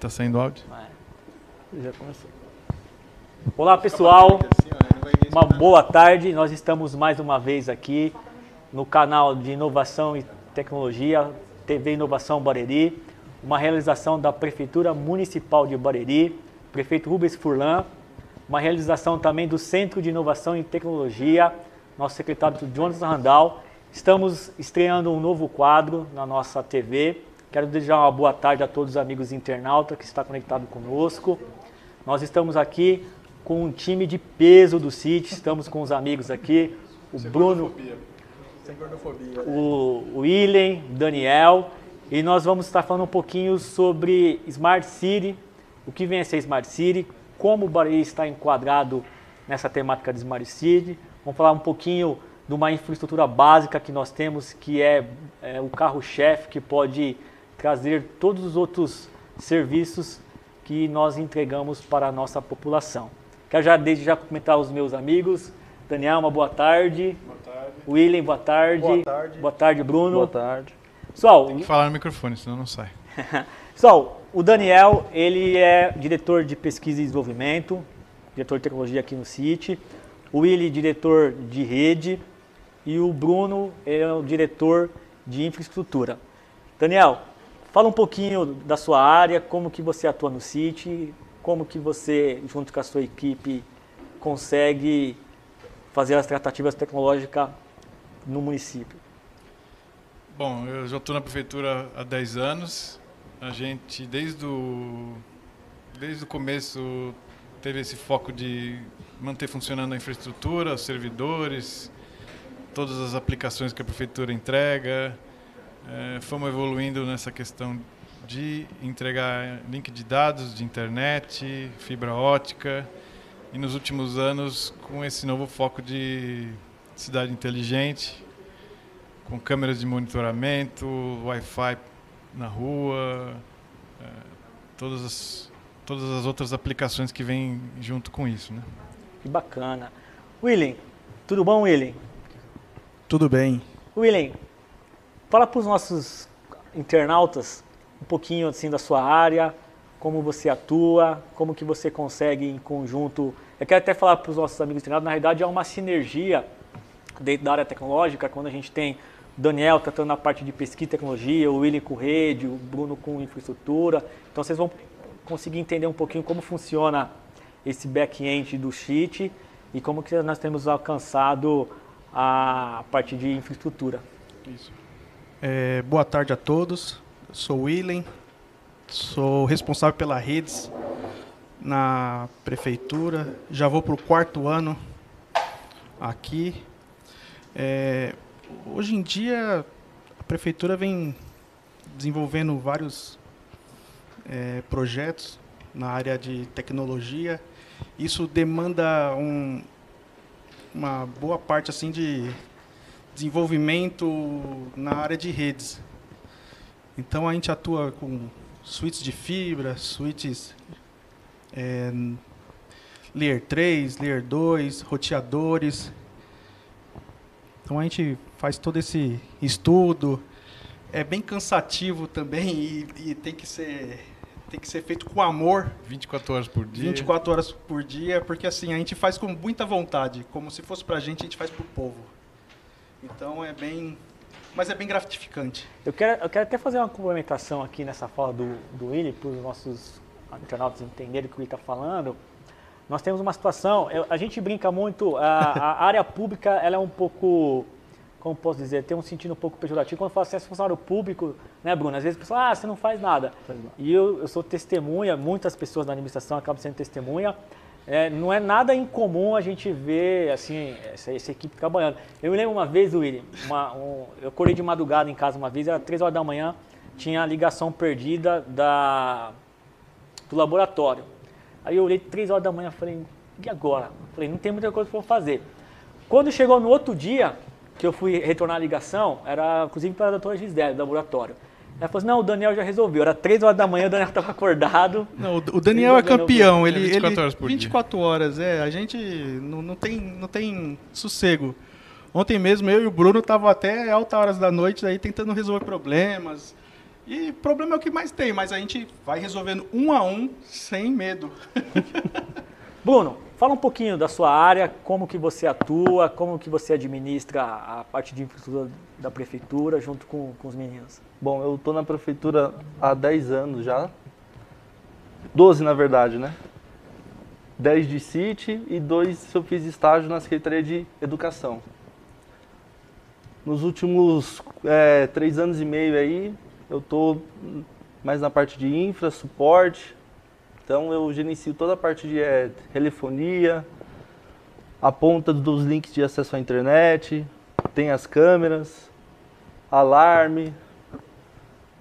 tá saindo áudio. Já começou. Olá pessoal, uma boa tarde. Nós estamos mais uma vez aqui no canal de Inovação e Tecnologia, TV Inovação Bareri, uma realização da Prefeitura Municipal de Bareri, prefeito Rubens Furlan, uma realização também do Centro de Inovação e Tecnologia, nosso secretário Jonas Randall. Estamos estreando um novo quadro na nossa TV. Quero desejar uma boa tarde a todos os amigos internautas que estão conectados conosco. Nós estamos aqui com um time de peso do City, estamos com os amigos aqui, o Sem Bruno, o, o William, Daniel, e nós vamos estar falando um pouquinho sobre Smart City, o que vem a ser Smart City, como o Bahia está enquadrado nessa temática de Smart City. Vamos falar um pouquinho de uma infraestrutura básica que nós temos, que é, é o carro-chefe, que pode trazer todos os outros serviços que nós entregamos para a nossa população. Quero já desde já cumprimentar os meus amigos. Daniel, uma boa tarde. Boa tarde. William, boa tarde. Boa tarde. Boa tarde, Bruno. Boa tarde. Pessoal, Tem que falar no microfone, senão não sai. Pessoal, o Daniel, ele é diretor de pesquisa e desenvolvimento, diretor de tecnologia aqui no CIT. O Willy, diretor de rede. E o Bruno é o diretor de infraestrutura. Daniel, Fala um pouquinho da sua área, como que você atua no City, como que você, junto com a sua equipe, consegue fazer as tratativas tecnológicas no município. Bom, eu já estou na prefeitura há 10 anos. A gente, desde o, desde o começo, teve esse foco de manter funcionando a infraestrutura, os servidores, todas as aplicações que a prefeitura entrega, é, fomos evoluindo nessa questão de entregar link de dados de internet, fibra ótica e nos últimos anos com esse novo foco de cidade inteligente, com câmeras de monitoramento, Wi-Fi na rua, é, todas as todas as outras aplicações que vêm junto com isso, né? Que bacana. William, tudo bom, William? Tudo bem. William, Fala para os nossos internautas um pouquinho assim da sua área, como você atua, como que você consegue em conjunto. Eu quero até falar para os nossos amigos internautas, na realidade é uma sinergia dentro da área tecnológica, quando a gente tem Daniel tratando na parte de pesquisa e tecnologia, o William com rede, o Bruno com infraestrutura. Então vocês vão conseguir entender um pouquinho como funciona esse back-end do Sheet e como que nós temos alcançado a parte de infraestrutura. Isso. É, boa tarde a todos. Eu sou o Willen, sou responsável pela redes na prefeitura. Já vou para o quarto ano aqui. É, hoje em dia a prefeitura vem desenvolvendo vários é, projetos na área de tecnologia. Isso demanda um, uma boa parte assim de desenvolvimento na área de redes. Então a gente atua com switches de fibra, switches é, Layer 3, Layer 2, roteadores. Então a gente faz todo esse estudo. É bem cansativo também e, e tem que ser tem que ser feito com amor. 24 horas por dia. 24 horas por dia, porque assim, a gente faz com muita vontade, como se fosse pra gente, a gente faz pro povo. Então é bem. Mas é bem gratificante. Eu quero, eu quero até fazer uma complementação aqui nessa fala do, do Willi, para os nossos internautas entenderem o que ele está falando. Nós temos uma situação, a gente brinca muito, a, a área pública ela é um pouco, como posso dizer, tem um sentido um pouco pejorativo. Quando fala assim, é funcionário público, né, Bruno? Às vezes a pessoa, ah, você não faz nada. E eu, eu sou testemunha, muitas pessoas da administração acabam sendo testemunha é, não é nada incomum a gente ver assim, essa, essa equipe trabalhando. Eu me lembro uma vez, William, uma, um, eu acordei de madrugada em casa uma vez, era 3 horas da manhã, tinha a ligação perdida da, do laboratório. Aí eu olhei 3 horas da manhã e falei, e agora? Falei, não tem muita coisa para fazer. Quando chegou no outro dia, que eu fui retornar a ligação, era inclusive para a doutora Gisele, do laboratório. Ela falou assim, não, o Daniel já resolveu. Era 3 horas da manhã, o Daniel estava acordado. Não, o Daniel é campeão. Ele, 24 ele, horas por 24 dia. horas, é. A gente não, não, tem, não tem sossego. Ontem mesmo eu e o Bruno estavam até altas horas da noite aí tentando resolver problemas. E problema é o que mais tem, mas a gente vai resolvendo um a um sem medo. Bruno, fala um pouquinho da sua área, como que você atua, como que você administra a parte de infraestrutura da prefeitura junto com, com os meninos. Bom, eu estou na prefeitura há 10 anos já. 12 na verdade, né? 10 de CIT e dois eu fiz estágio na Secretaria de Educação. Nos últimos é, três anos e meio aí, eu estou mais na parte de infra, suporte. Então eu gerencio toda a parte de é, telefonia, a ponta dos links de acesso à internet, tem as câmeras, alarme.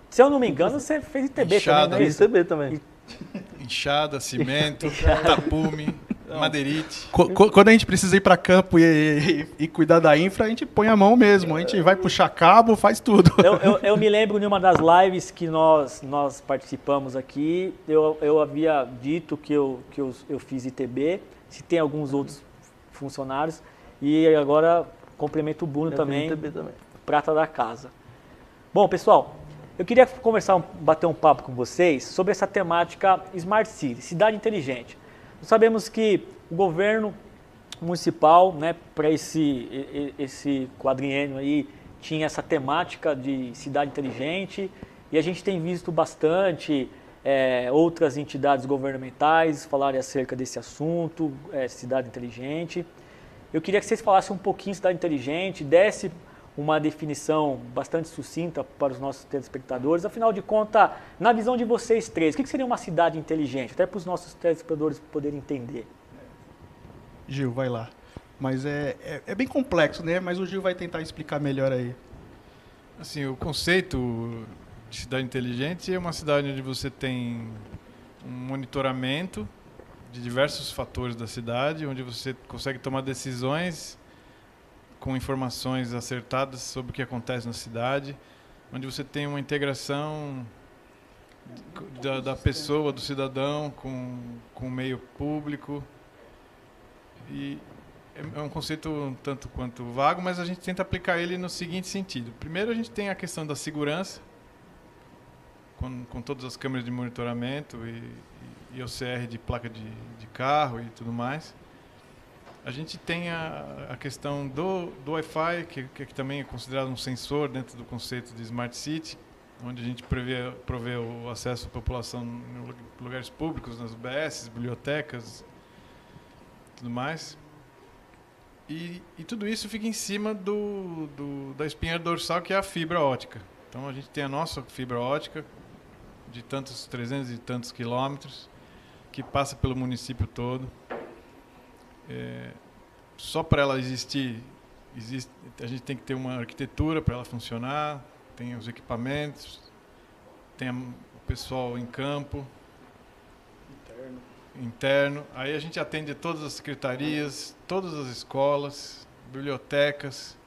Se eu não me engano, você fez ITB Inchada, também, não é Fiz ITB também. Enxada, cimento, tapume, madeirite. Quando a gente precisa ir para campo e, e- e cuidar da infra, a gente põe a mão mesmo. A gente vai puxar cabo, faz tudo. Eu, eu, eu me lembro de uma das lives que nós, nós participamos aqui, eu, eu havia dito que, eu, que eu, eu fiz ITB, se tem alguns outros funcionários, e agora complemento o Bruno Eu também, também. prata da casa. Bom, pessoal, eu queria conversar, bater um papo com vocês sobre essa temática Smart City, cidade inteligente. Sabemos que o governo municipal, né, para esse, esse quadriênio aí, tinha essa temática de cidade inteligente e a gente tem visto bastante é, outras entidades governamentais falarem acerca desse assunto, é, cidade inteligente. Eu queria que vocês falassem um pouquinho de cidade inteligente, desse uma definição bastante sucinta para os nossos telespectadores. Afinal de contas, na visão de vocês três, o que seria uma cidade inteligente? Até para os nossos telespectadores poderem entender. Gil, vai lá. Mas é, é, é bem complexo, né? Mas o Gil vai tentar explicar melhor aí. Assim, o conceito de cidade inteligente é uma cidade onde você tem um monitoramento de diversos fatores da cidade, onde você consegue tomar decisões com informações acertadas sobre o que acontece na cidade, onde você tem uma integração da, da pessoa, do cidadão com, com o meio público. E é é um conceito um tanto quanto vago, mas a gente tenta aplicar ele no seguinte sentido. Primeiro, a gente tem a questão da segurança, com, com todas as câmeras de monitoramento e, e OCR de placa de, de carro e tudo mais. A gente tem a, a questão do, do Wi-Fi, que, que também é considerado um sensor dentro do conceito de Smart City, onde a gente prevê, provê o acesso à população em lu- lugares públicos, nas UBS, bibliotecas, tudo mais. E, e tudo isso fica em cima do, do- da espinha dorsal, que é a fibra ótica. Então a gente tem a nossa fibra ótica, de tantos 300 e tantos quilômetros, que passa pelo município todo. É, só para ela existir, existe, a gente tem que ter uma arquitetura para ela funcionar, tem os equipamentos, tem o pessoal em campo, interno. Aí a gente atende todas as secretarias, todas as escolas, bibliotecas.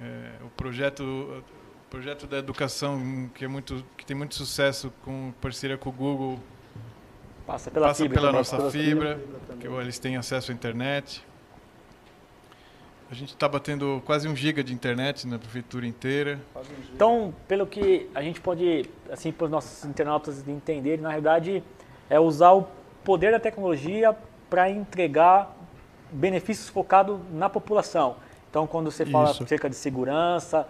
É, o projeto o projeto da educação que é muito que tem muito sucesso com parceria com o Google Passa pela passa fibra pela também. nossa fibra, que eles têm acesso à internet. A gente está batendo quase um giga de internet na prefeitura inteira. Então, pelo que a gente pode, assim, para os nossos internautas entenderem, na realidade, é usar o poder da tecnologia para entregar benefícios focados na população. Então, quando você fala Isso. acerca de segurança,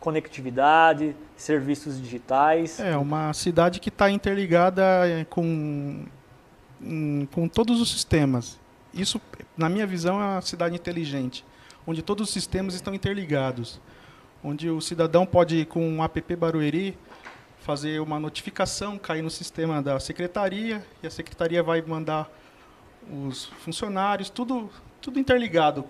conectividade, serviços digitais, É uma cidade que está interligada é, com, com todos os sistemas. Isso, na minha visão, é uma cidade inteligente, onde todos os sistemas estão interligados, onde o cidadão pode, com um app Barueri, fazer uma notificação, cair no sistema da secretaria, e a secretaria vai mandar os funcionários, tudo, tudo interligado.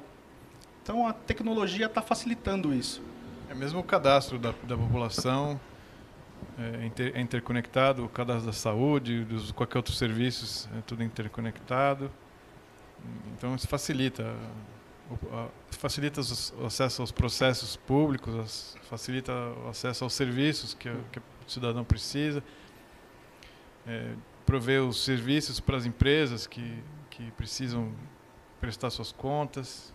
Então a tecnologia está facilitando isso. É mesmo o cadastro da, da população é, inter- é interconectado, o cadastro da saúde, dos qualquer outro serviços, é tudo interconectado. Então isso facilita, facilita o acesso aos processos públicos, facilita o acesso aos serviços que, que o cidadão precisa, é, os serviços para as empresas que, que precisam prestar suas contas.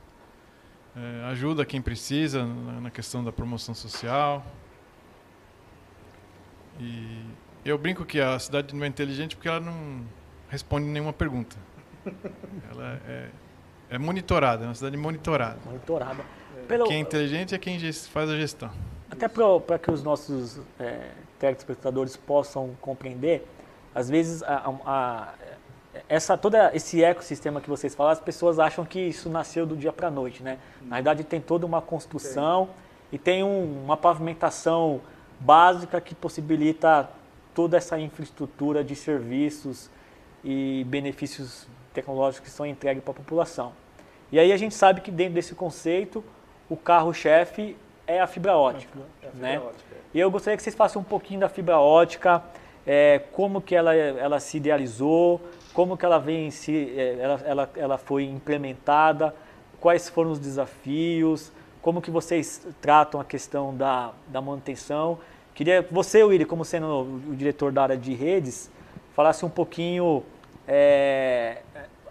É, ajuda quem precisa na, na questão da promoção social. E eu brinco que a cidade não é inteligente porque ela não responde nenhuma pergunta. ela é, é monitorada, é uma cidade monitorada. Monitorada. Pelo... Quem é inteligente é quem faz a gestão. Até para que os nossos é, telespectadores possam compreender, às vezes a, a, essa todo esse ecossistema que vocês falam, as pessoas acham que isso nasceu do dia para a noite, né? Na verdade tem toda uma construção e tem um, uma pavimentação básica que possibilita toda essa infraestrutura de serviços e benefícios tecnológicos que são entregues para a população. E aí a gente sabe que dentro desse conceito, o carro-chefe é a fibra ótica. É a fibra né? ótica. E eu gostaria que vocês façam um pouquinho da fibra ótica, é, como que ela, ela se idealizou, como que ela vem se, é, ela, ela, ela foi implementada, quais foram os desafios, como que vocês tratam a questão da, da manutenção. Queria você, Willy, como sendo o diretor da área de redes, falasse um pouquinho é,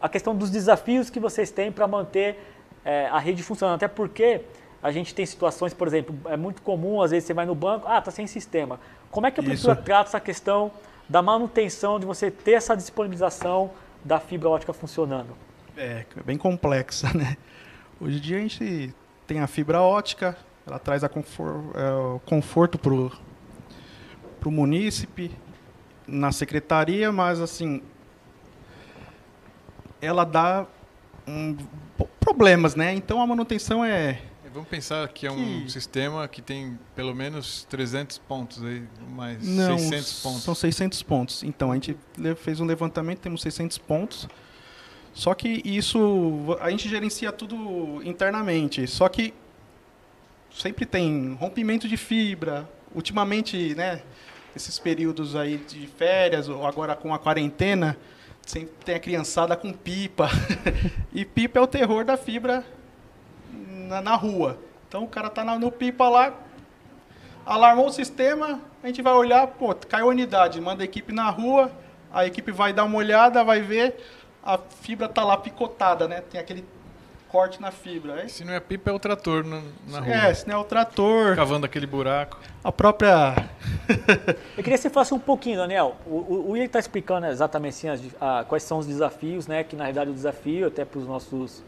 a questão dos desafios que vocês têm para manter é, a rede funcionando. Até porque a gente tem situações, por exemplo, é muito comum, às vezes você vai no banco, ah, está sem sistema. Como é que a prefeitura trata essa questão da manutenção, de você ter essa disponibilização da fibra ótica funcionando? É, é bem complexa, né? Hoje em dia a gente tem a fibra ótica, ela traz a é, o conforto para o munícipe, na secretaria, mas assim, ela dá um, problemas, né? Então a manutenção é Vamos pensar que é um que... sistema que tem pelo menos 300 pontos aí, mais Não, 600 pontos. São 600 pontos. Então, a gente fez um levantamento, temos 600 pontos. Só que isso, a gente gerencia tudo internamente. Só que sempre tem rompimento de fibra. Ultimamente, né, esses períodos aí de férias, ou agora com a quarentena, sempre tem a criançada com pipa. e pipa é o terror da fibra na, na rua. Então o cara tá na, no pipa lá, alarmou o sistema, a gente vai olhar, pô, caiu a unidade, manda a equipe na rua, a equipe vai dar uma olhada, vai ver, a fibra tá lá picotada, né? Tem aquele corte na fibra. É se não é pipa, é o trator na, na rua. É, se não é o trator. Cavando aquele buraco. A própria. Eu queria que você falasse um pouquinho, Daniel. O, o, o está explicando exatamente assim, as, a, quais são os desafios, né? Que na realidade o desafio, até para os nossos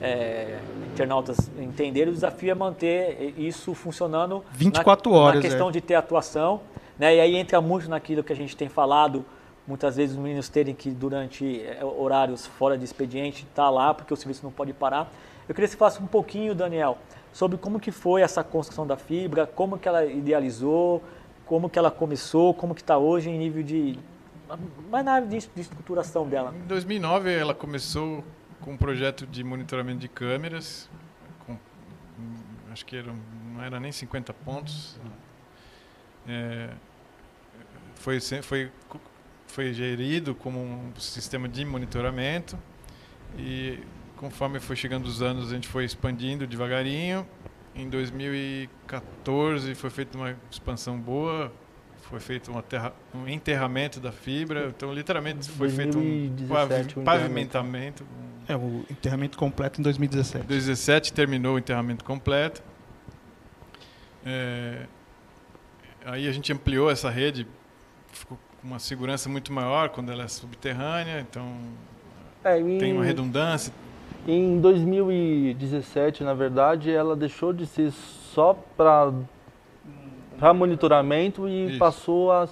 é, internautas entenderem, o desafio é manter isso funcionando 24 na, horas. Na questão é. de ter atuação. Né? E aí entra muito naquilo que a gente tem falado, muitas vezes os meninos terem que, durante é, horários fora de expediente, estar tá lá, porque o serviço não pode parar. Eu queria que você falasse um pouquinho, Daniel, sobre como que foi essa construção da fibra, como que ela idealizou, como que ela começou, como que está hoje em nível de... Mas na área de estruturação dela. Em 2009 ela começou com um projeto de monitoramento de câmeras, com, acho que era, não era nem 50 pontos. É, foi, foi, foi gerido como um sistema de monitoramento e conforme foi chegando os anos a gente foi expandindo devagarinho. Em 2014 foi feita uma expansão boa, foi feito um, aterra, um enterramento da fibra, então literalmente foi 2017, feito um pavimentamento. É, o enterramento completo em 2017. Em 2017 terminou o enterramento completo. É, aí a gente ampliou essa rede, ficou uma segurança muito maior quando ela é subterrânea, então é, em, tem uma redundância. Em 2017, na verdade, ela deixou de ser só para para monitoramento e Isso. passou a,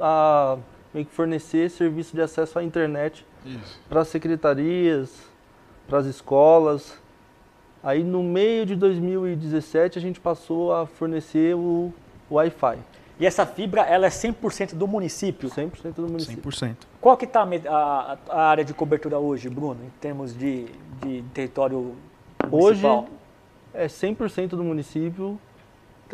a fornecer serviço de acesso à internet para as secretarias, para as escolas. Aí no meio de 2017 a gente passou a fornecer o Wi-Fi. E essa fibra, ela é 100% do município? 100% do município. 100%. Qual que está a, a, área de cobertura hoje, Bruno, em termos de, de território municipal? Hoje é 100% do município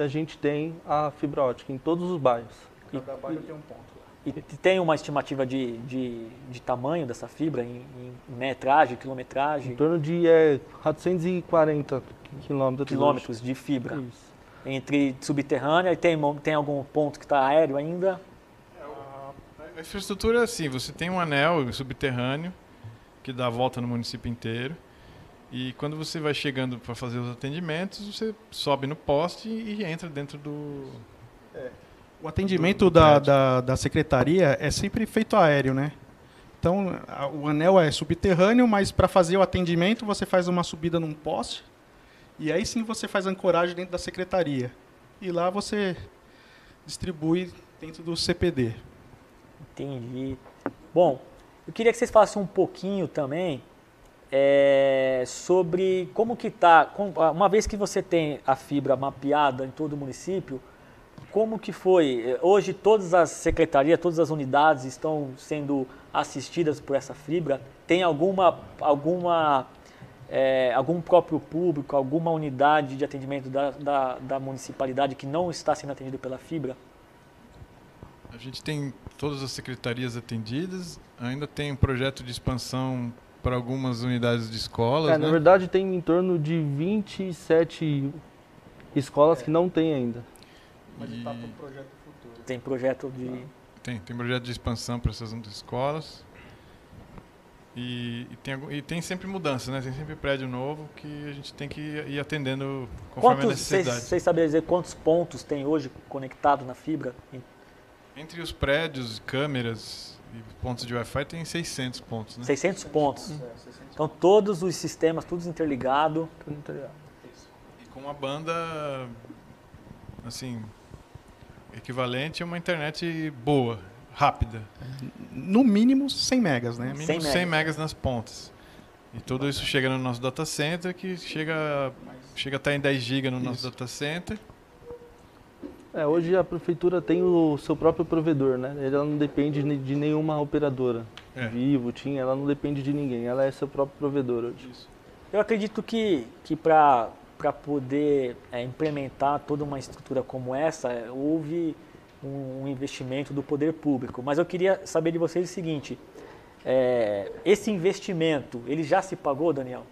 a gente tem a fibra ótica em todos os bairros. Cada bairro tem um ponto. E tem uma estimativa de, de, de tamanho dessa fibra, em, em, metragem, quilometragem? Em torno de é, 440 quilômetros. Quilômetros de fibra. Isso. Entre subterrânea e tem, tem algum ponto que está aéreo ainda? A infraestrutura é assim, você tem um anel subterrâneo que dá a volta no município inteiro. E quando você vai chegando para fazer os atendimentos, você sobe no poste e entra dentro do. É. O atendimento da, da, da secretaria é sempre feito aéreo, né? Então, a, o anel é subterrâneo, mas para fazer o atendimento você faz uma subida num poste e aí sim você faz ancoragem dentro da secretaria. E lá você distribui dentro do CPD. Entendi. Bom, eu queria que vocês falassem um pouquinho também é, sobre como que está, uma vez que você tem a fibra mapeada em todo o município, como que foi? Hoje todas as secretarias, todas as unidades estão sendo assistidas por essa fibra? Tem alguma, alguma é, algum próprio público, alguma unidade de atendimento da, da, da municipalidade que não está sendo atendido pela fibra? A gente tem todas as secretarias atendidas, ainda tem um projeto de expansão para algumas unidades de escolas. É, né? Na verdade, tem em torno de 27 escolas é. que não tem ainda. Mas está para o projeto futuro. Tem projeto de. Tem, tem projeto de expansão para essas escolas. E, e, tem, e tem sempre mudança, né? Tem sempre prédio novo que a gente tem que ir atendendo conforme quantos, a necessidade. Vocês sabem dizer quantos pontos tem hoje conectado na fibra? Entre os prédios, câmeras e pontos de Wi-Fi tem 600 pontos, né? 600 pontos. Hum. Então todos os sistemas, todos interligados. Tudo interligado. E com uma banda, assim, equivalente a uma internet boa, rápida. No mínimo 100 megas, né? No mínimo 100 megas. megas nas pontas. E tudo isso chega no nosso data center, que chega, chega até em 10 GB no nosso data center. É, hoje a prefeitura tem o seu próprio provedor, né? Ela não depende de nenhuma operadora. É. Vivo, tinha, ela não depende de ninguém. Ela é seu próprio provedor hoje. Isso. Eu acredito que, que para poder é, implementar toda uma estrutura como essa, houve um, investimento do poder público. Mas eu queria saber de vocês o seguinte: é, esse investimento, ele já se pagou, Daniel?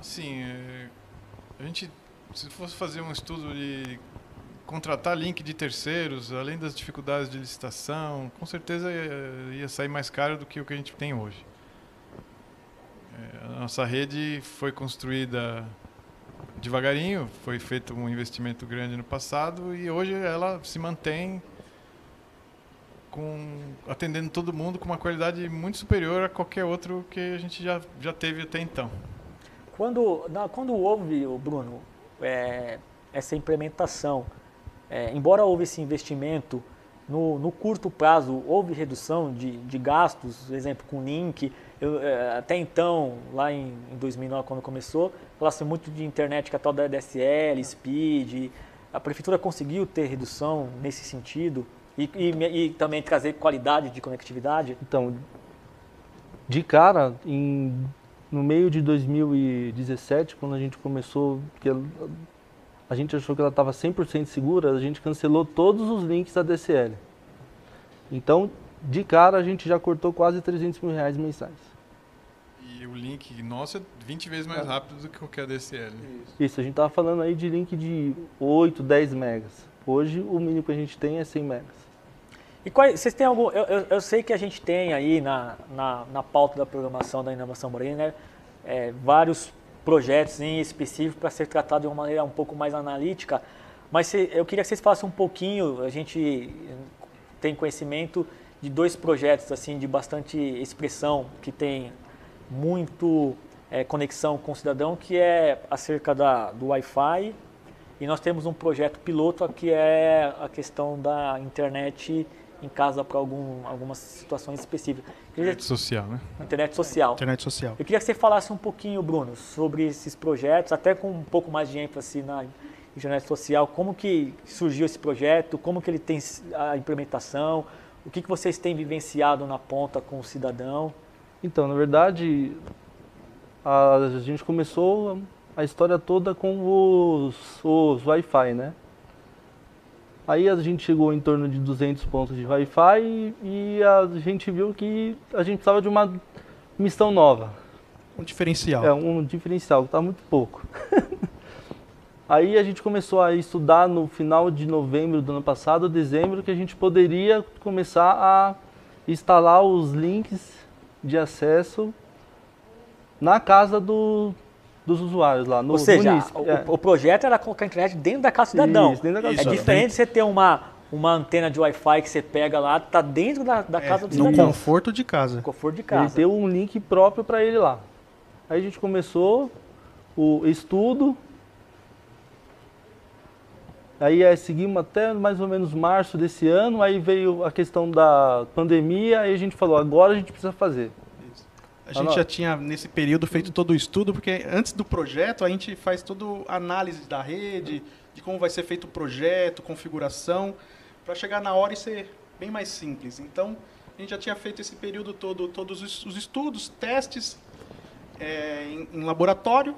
Sim, é, a gente, se fosse fazer um estudo de contratar link de terceiros, além das dificuldades de licitação, com certeza ia sair mais caro do que o que a gente tem hoje. É, a nossa rede foi construída devagarinho, foi feito um investimento grande no passado e hoje ela se mantém com atendendo todo mundo com uma qualidade muito superior a qualquer outro que a gente já, já teve até então. Quando, na, quando houve, Bruno, é, essa implementação, é, embora houve esse investimento, no, no, curto prazo houve redução de, de gastos, exemplo, com link. Eu, é, até então, lá em, em 2009, quando começou, falasse muito de internet que é a tal da DSL, Speed. A prefeitura conseguiu ter redução nesse sentido e, e, e também trazer qualidade de conectividade? Então, de cara, em, no meio de 2017, quando a gente começou, que a gente achou que ela estava 100% segura, a gente cancelou todos os links da DCL. Então, de cara, a gente já cortou quase 300 mil reais mensais. E o link nosso é 20 vezes mais é. rápido do que qualquer DCL. Isso. Isso, a gente estava falando aí de link de 8, 10 megas. Hoje, o mínimo que a gente tem é 100 megas. E quais, vocês têm algum... Eu, eu, eu, sei que a gente tem aí na, na, na pauta da programação da Inovação Morena né, é, vários projetos em específico para ser tratado de uma maneira um pouco mais analítica, mas se, eu queria que vocês falassem um pouquinho, a gente tem conhecimento de dois projetos assim de bastante expressão que tem muito é, conexão com o cidadão, que é acerca da, do Wi-Fi e nós temos um projeto piloto que é a questão da internet em casa para algum, algumas situações específicas. Internet social, né? Internet social. Internet social. Eu queria que você falasse um pouquinho, Bruno, sobre esses projetos, até com um pouco mais de ênfase na internet social. Como que surgiu esse projeto? Como que ele tem a implementação? O que, que vocês têm vivenciado na ponta com o cidadão? Então, na verdade, a gente começou a história toda com os, os Wi-Fi, né? Aí a gente chegou em torno de 200 pontos de Wi-Fi e a gente viu que a gente precisava de uma missão nova. Um diferencial. É, um diferencial, que está muito pouco. Aí a gente começou a estudar no final de novembro do ano passado, dezembro, que a gente poderia começar a instalar os links de acesso na casa do, dos usuários lá no Ou seja, no o, É. o projeto era colocar a internet dentro da casa do cidadão. Isso, dentro da casa é diferente você ter uma, uma antena de Wi-Fi que você pega lá, tá dentro da, da casa do no cidadão. conforto de casa. No conforto de Ele casa. ter um link próprio para ele lá. Aí a gente começou o estudo. Aí é, seguimos até mais ou menos março desse ano, aí veio a questão da pandemia, aí a gente falou, agora a gente precisa fazer. A gente já tinha, nesse período, feito todo o estudo, porque antes do projeto a gente faz toda a análise da rede, de como vai ser feito o projeto, configuração, para chegar na hora e ser bem mais simples. Então, a gente já tinha feito esse período todo, todos os os estudos, testes é, em, em laboratório.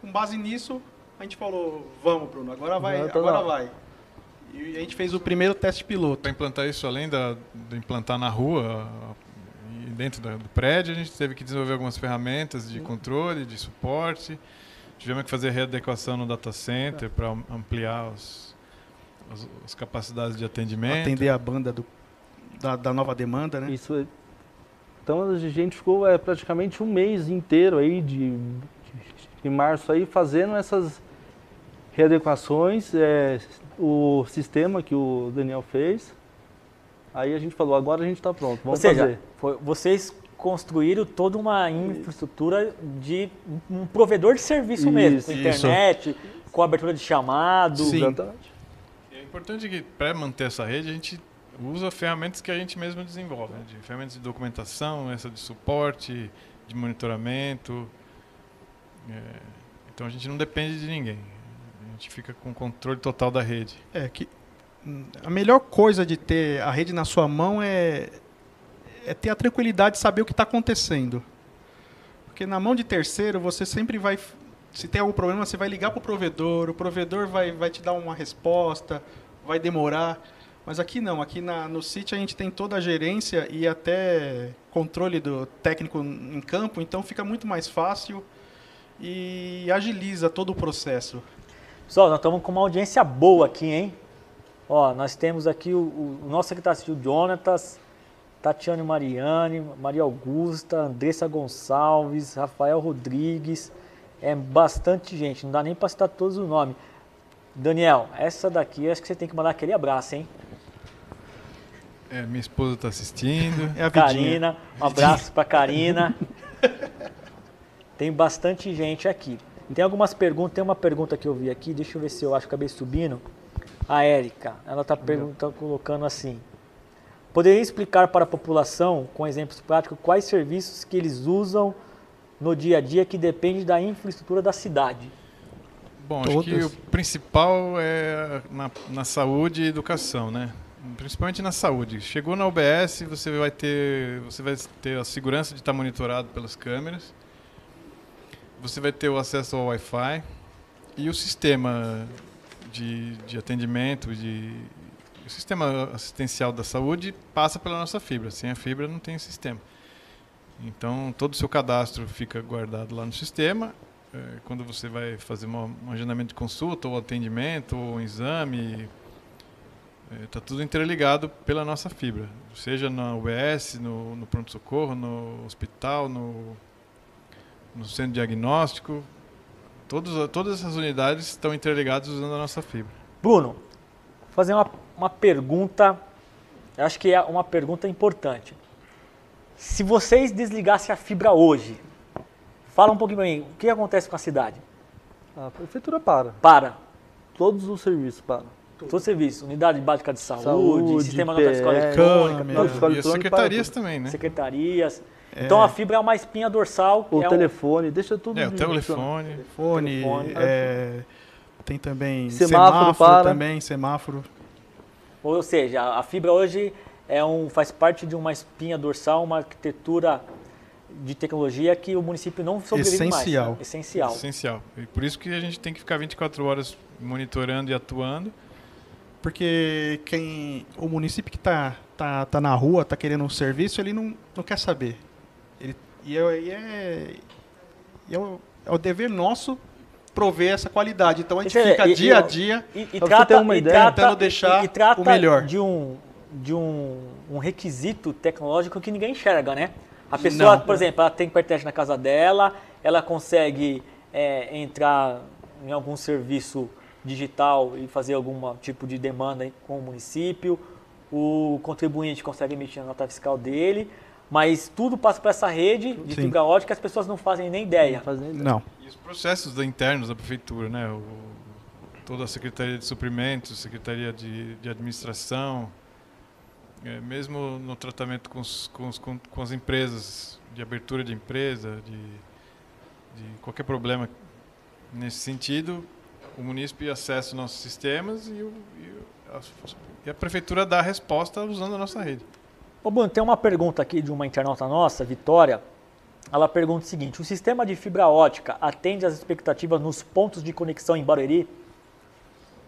Com base nisso, a gente falou, vamos, Bruno, agora vai, Agora agora lá. vai. E a gente fez o primeiro teste piloto. Para implantar isso, além da, de implantar na rua e dentro da- do prédio, a gente teve que desenvolver algumas ferramentas de controle, de suporte. Tivemos que fazer readequação no data center para ampliar os, as, as capacidades de atendimento. Atender a banda do, da, da nova demanda, né? Isso é- Então a gente ficou é, praticamente um mês inteiro aí de, de, de março aí fazendo essas readequações, é, o sistema que o Daniel fez. Aí a gente falou, agora a gente está pronto, Ou vamos seja, fazer. foi- vocês construíram toda uma infraestrutura de um provedor de serviço mesmo, com Isso. internet, com abertura de chamado. Sim. Exatamente. É importante que, para manter essa rede, a gente usa ferramentas que a gente mesmo desenvolve, né? de ferramentas de documentação, essa de suporte, de monitoramento. É, então a gente não depende de ninguém. Gente fica com controle total da rede. É que hum, a melhor coisa de ter a rede na sua mão é, é ter a tranquilidade de saber o que está acontecendo. Porque na mão de terceiro você sempre vai. Se tem algum problema, você vai ligar para o provedor, o provedor vai, vai te dar uma resposta, vai demorar. Mas aqui não, aqui na, no sítio a gente tem toda a gerência e até controle do técnico em campo, então fica muito mais fácil e agiliza todo o processo. Pessoal, nós estamos com uma audiência boa aqui, hein? Ó, nós temos aqui o, o- o nosso secretário civil, Jonatas, Tatiane Mariane, Maria Augusta, Andressa Gonçalves, Rafael Rodrigues. É bastante gente, não dá nem para citar todos os nomes. Daniel, essa daqui acho que você tem que mandar aquele abraço, hein? É, minha esposa está assistindo. É a. Karina, um abraço para Karina. Tem bastante gente aqui. Tem algumas perguntas, tem uma pergunta que eu vi aqui, deixa eu ver se eu acho que acabei subindo. A Érica, ela está perguntando, colocando assim: Poderia explicar para a população, com exemplos práticos, quais serviços que eles usam no dia a dia que depende da infraestrutura da cidade? Bom, acho que o principal é na, na saúde e educação, né? Principalmente na saúde. Chegou na UBS, você vai ter, você vai ter a segurança de estar monitorado pelas câmeras. Você vai ter o acesso ao Wi-Fi e o sistema de, de atendimento, de, o sistema assistencial da saúde passa pela nossa fibra. Sem a fibra não tem sistema. Então todo o seu cadastro fica guardado lá no sistema é, quando você vai fazer um agendamento de consulta, ou atendimento, ou um exame, está tudo interligado pela nossa fibra. Seja na UBS, no, no pronto-socorro, no hospital, no, no centro diagnóstico. Todos, todas essas unidades estão interligadas usando a nossa fibra. Bruno, vou fazer uma, uma pergunta, eu acho que é uma pergunta importante. Se vocês desligassem a fibra hoje, fala um pouquinho para mim, o que acontece com a cidade? A prefeitura para. Para, Todos os serviços param. todo serviço, unidade básica de saúde, Saúde, sistema nota de escola eletrônica, câmera. E as eletrônica secretarias para. também, né? secretarias. Então a fibra é uma espinha dorsal. O é um- telefone, deixa tudo. É, o telefone. Telefone, Telefone. é, tem também Semáforo semáforo, para. também, semáforo. Ou seja, a fibra hoje é um, faz parte de uma espinha dorsal, uma arquitetura de tecnologia que o município não sobrevive Essencial. mais. Essencial. Essencial. E por isso que a gente tem que ficar 24 horas monitorando e atuando. Porque quem, o município que está tá, tá na rua, está querendo um serviço, ele não, não quer saber. E é, e é, é, o, é o dever nosso prover essa qualidade. Então a gente Esse- fica dia e- a dia E, e trata, uma e ideia, trata- tentando deixar e, e trata o melhor. de um de um, um requisito tecnológico que ninguém enxerga, né? A pessoa, Não. por exemplo, ela tem internet na casa dela, ela consegue é, entrar em algum serviço digital e fazer algum tipo de demanda com o município, o contribuinte consegue emitir a nota fiscal dele, mas tudo passa por essa rede de Sim. fibra ótica que as pessoas não fazem nem ideia. Não fazem ideia. Não. E os processos internos da prefeitura, né? O, toda a Secretaria de Suprimentos, Secretaria de, de Administração, é, mesmo no tratamento com, os, com, os- com- com as empresas, de abertura de empresa, de, de qualquer problema nesse sentido, o munícipe acessa os nossos sistemas e, o- e a, e a prefeitura dá a resposta usando a nossa rede. Ô Bruno, tem uma pergunta aqui de uma internauta nossa, Vitória. Ela pergunta o seguinte: o sistema de fibra ótica atende às expectativas nos pontos de conexão em Barueri?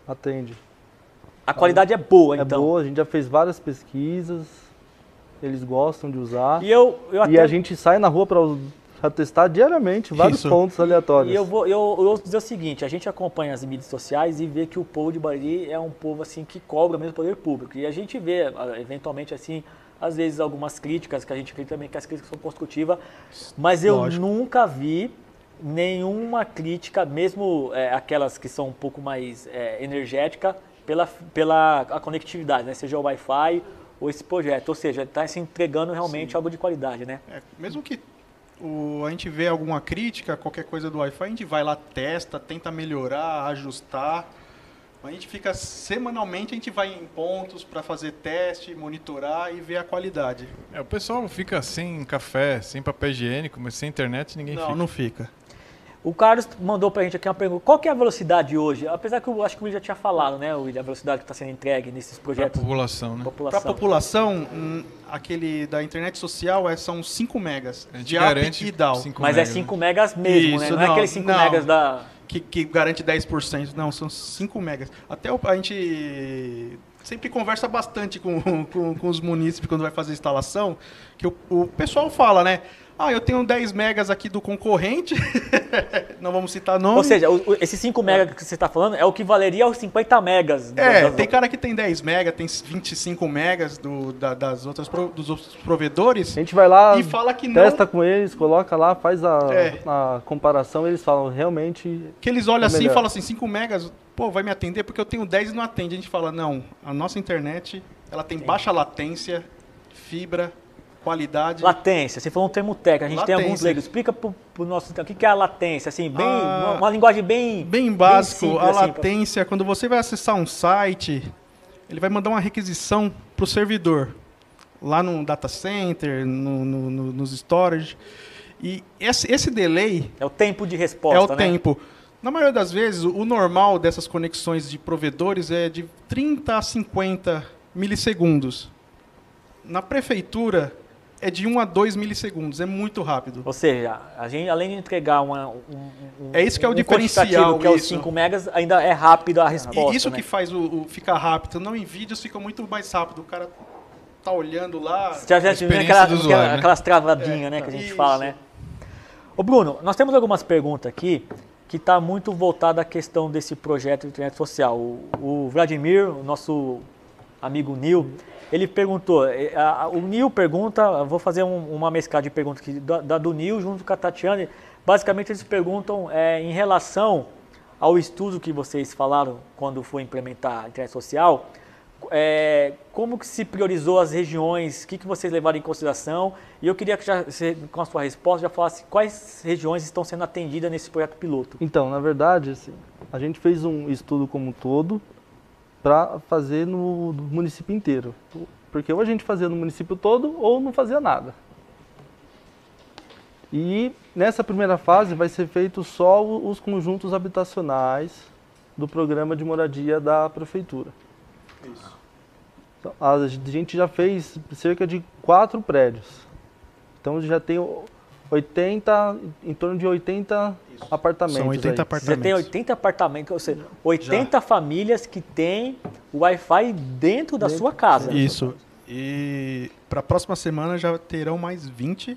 Atende. A qualidade é boa, É então. boa, a gente já fez várias pesquisas, eles gostam de usar. E eu, eu até E a gente sai na rua para testar diariamente vários Isso. pontos aleatórios. E eu vou, eu, eu vou dizer o seguinte, a gente acompanha as mídias sociais e vê que o povo de Bariri é um povo assim que cobra mesmo o poder público. E a gente vê, ah, eventualmente, assim, às vezes algumas críticas, que a gente acredita também que as críticas são construtivas, mas eu Lógico. nunca vi nenhuma crítica, mesmo é, aquelas que são um pouco mais é, energética, pela, pela a conectividade, né? seja o Wi-Fi ou esse projeto. Ou seja, está se entregando realmente algo de qualidade, né? É, mesmo que o, a gente vê alguma crítica, qualquer coisa do Wi-Fi, a gente vai lá, testa, tenta melhorar, ajustar. A gente fica semanalmente, a gente vai em pontos para fazer teste, monitorar e ver a qualidade. É, o pessoal fica sem café, sem papel higiênico, mas sem internet ninguém Não, fica. não fica. O Carlos mandou pra gente aqui uma pergunta. Qual que é a velocidade hoje? Apesar que eu acho que o William já tinha falado, né, William, a velocidade que está sendo entregue nesses Para a projetos população, né? Para a população. hum, aquele da internet social é, são 5 megas A gente de up garante e down. 5 Mas é 5 megas mesmo, né? Isso, Não, é não, aqueles 5 não. megas da... que, que garante 10%. Não, são 5 megas. Até a gente sempre conversa bastante com, com, com os munícipes quando vai fazer instalação, que o, o pessoal fala, né? Ah, eu tenho 10 megas aqui do concorrente, não vamos citar nome. Ou seja, o- esses 5 megas que você está falando é o que valeria aos 50 megas. É, das- tem cara que tem 10 megas, tem 25 megas do, da- das outras pro- dos outros provedores A gente vai lá, e fala que não, testa com eles, coloca lá, faz a, É. a comparação, eles falam, realmente, que eles olham É assim e falam assim, 5 megas, pô, vai me atender porque eu tenho 10 e não atende. A gente fala, não, a nossa internet, ela tem baixa latência, fibra, qualidade. Latência, você falou um termo técnico, a gente tem alguns Latência. leigos. Explica pro, pro nosso... O que é a latência? Assim, bem, Ah, uma, uma linguagem bem... Bem básico, simples, a assim, pra- latência, quando você vai acessar um site, ele vai mandar uma requisição para o servidor, lá no data center, no, no- no- nos storage. E esse, esse delay É o tempo de resposta, é o né? tempo. Na maioria das vezes, o o normal dessas conexões de provedores é de 30 a 50 milissegundos. Na prefeitura, é de 1 a 2 milissegundos, é muito rápido. Ou seja, a gente, além de entregar uma, um, um- É isso que é o um diferencial, que é os isso. 5 megas, ainda é rápido a resposta. E isso né? que faz o, o ficar rápido. Não em vídeos fica muito mais rápido. O cara tá olhando lá. Já, já tive experiência aquela, aquela- né? aquelas travadinhas, É, né, que a gente isso. fala, né? Ô Bruno, nós temos algumas perguntas aqui que está muito voltada à questão desse projeto de internet social. O, o Vladimir, o nosso amigo Nil, ele perguntou, eh, a- a- o Nil pergunta, vou fazer um- uma mescla de perguntas aqui, da, da do Nil junto com a Tatiane. Basicamente eles perguntam eh, em relação ao estudo que vocês falaram quando foi implementar a internet social, é, como que se priorizou as regiões, o que, que vocês levaram em consideração? E eu queria que já, com a sua resposta, já falasse quais regiões estão sendo atendidas nesse projeto piloto. Então, na verdade, assim, a gente fez um estudo como um todo para fazer no, no município inteiro. Porque ou a gente fazia no município todo ou não fazia nada. E nessa primeira fase vai ser feito só os conjuntos habitacionais do programa de moradia da prefeitura. Então, A gente já fez cerca de quatro prédios. Então já tem 80, em torno de 80 apartamentos. São 80 aí. Você apartamentos. tem 80 apartamentos, ou seja, 80 famílias que têm o Wi-Fi dentro da Dentro- sua casa. Isso. E para a próxima semana já terão mais 20,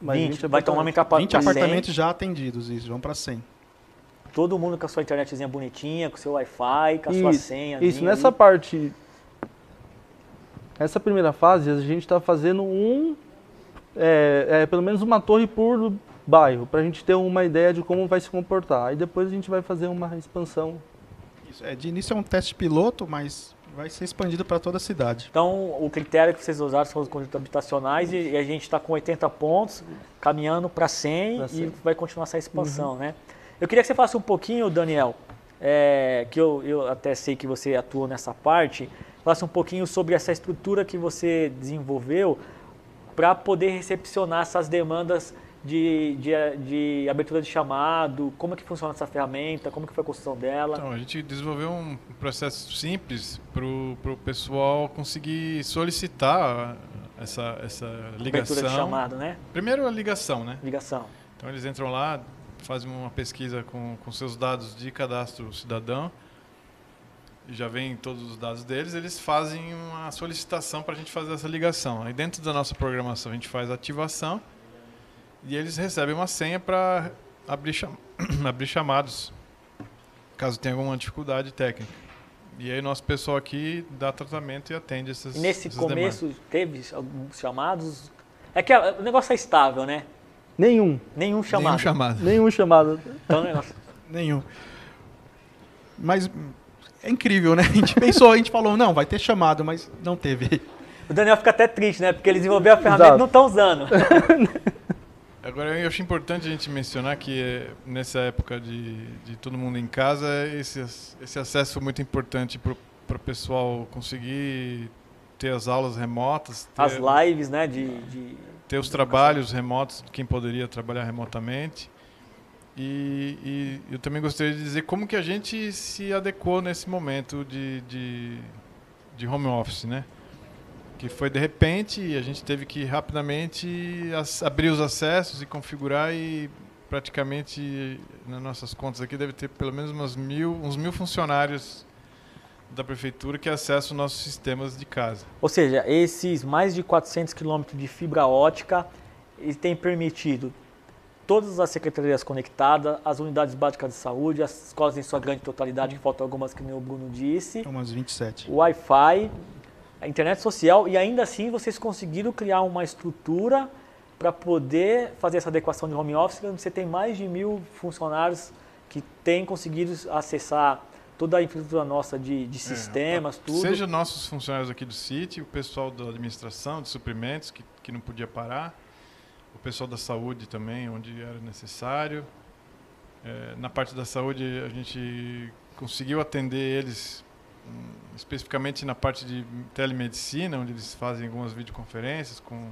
Mais 20, 20 vai tomar 20 apartamento. apartamentos já atendidos. Isso, vão para 100. Todo mundo com a sua internetzinha bonitinha, com o seu Wi-Fi, com a sua Isso, senha. Isso, nessa parte, nessa primeira fase, a gente está fazendo um, é, é, pelo menos uma torre por bairro, para a gente ter uma ideia de como vai se comportar. Aí depois a gente vai fazer uma expansão. Isso, é, de início é um teste piloto, mas vai ser expandido para toda a cidade. Então, o critério que vocês usaram são os conjuntos habitacionais e, e a gente está com 80 pontos, caminhando para 100, 100, e vai continuar essa expansão, uhum. né? Eu queria que você falasse um pouquinho, Daniel, é, que eu, eu até sei que você atua nessa parte, falasse um pouquinho sobre essa estrutura que você desenvolveu para poder recepcionar essas demandas de, de, de, abertura de chamado, como é que funciona essa ferramenta, como que foi a construção dela? Então, a gente desenvolveu um processo simples para o pessoal conseguir solicitar essa, essa ligação. Abertura de chamado, né? Primeiro a ligação, né? Ligação. Então eles entram lá, fazem uma pesquisa com, com seus dados de cadastro cidadão, já vem todos os dados deles, eles fazem uma solicitação para a gente fazer essa ligação. Aí dentro da nossa programação a gente faz a ativação e eles recebem uma senha para abrir, cham abrir chamados, caso tenha alguma dificuldade técnica. E aí nosso pessoal aqui dá tratamento e atende essas e Nesse essas começo demandas. teve alguns chamados? É que o negócio é estável, né? Nenhum. Nenhum chamado. Nenhum chamado. Nenhum chamado. Então, negócio... Nenhum. Mas é incrível, né? A gente pensou, a gente falou, não, vai ter chamado, mas não teve. O Daniel fica até triste, né? Porque eles desenvolveram a ferramenta e não estão usando. Agora, eu acho importante a gente mencionar que eh, nessa época de, de todo mundo em casa, esse, esse acesso é muito importante para o pessoal conseguir ter as aulas remotas. Ter, as lives, né? De, de, ter os trabalhos remotos, quem poderia trabalhar remotamente. E, e, eu também gostaria de dizer como que a gente se adequou nesse momento de, de, de home office, né? que foi de repente e a gente teve que rapidamente abrir os acessos e configurar e praticamente nas nossas contas aqui deve ter pelo menos mil, uns mil funcionários da prefeitura que acessam nossos sistemas de casa. Ou seja, esses mais de 400 quilômetros de fibra ótica têm permitido todas as secretarias conectadas, as unidades básicas de saúde, as escolas em sua grande totalidade, que faltam algumas que o Bruno disse. Umas 27. O Wi-Fi, a internet social e ainda assim vocês conseguiram criar uma estrutura para poder fazer essa adequação de home office, onde você tem mais de mil funcionários que têm conseguido acessar toda a infraestrutura nossa de, de é, sistemas, é, tudo. Seja nossos funcionários aqui do City, o pessoal da administração, de suprimentos, que, que não podia parar, o pessoal da saúde também, onde era necessário. É, na parte da saúde, a gente conseguiu atender eles especificamente na parte de telemedicina, onde eles fazem algumas videoconferências com,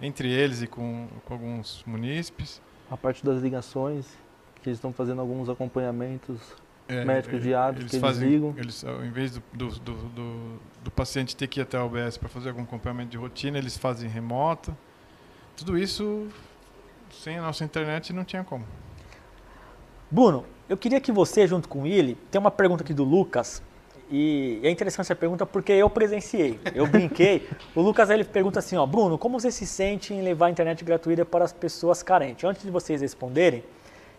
entre eles e com, com alguns munícipes. A parte das ligações, que eles estão fazendo alguns acompanhamentos é, médicos é, diários eles que fazem, eles ligam. Eles, ao invés do, do, do, do, do paciente ter que ir até a UBS para fazer algum acompanhamento de rotina, eles fazem remoto. Tudo isso sem a nossa internet não tinha como. Bruno, eu queria que você, junto com ele, tem uma pergunta aqui do Lucas, e é interessante essa pergunta porque eu presenciei, eu brinquei. o Lucas ele pergunta assim, ó, Bruno, como você se sente em levar a internet gratuita para as pessoas carentes? Antes de vocês responderem,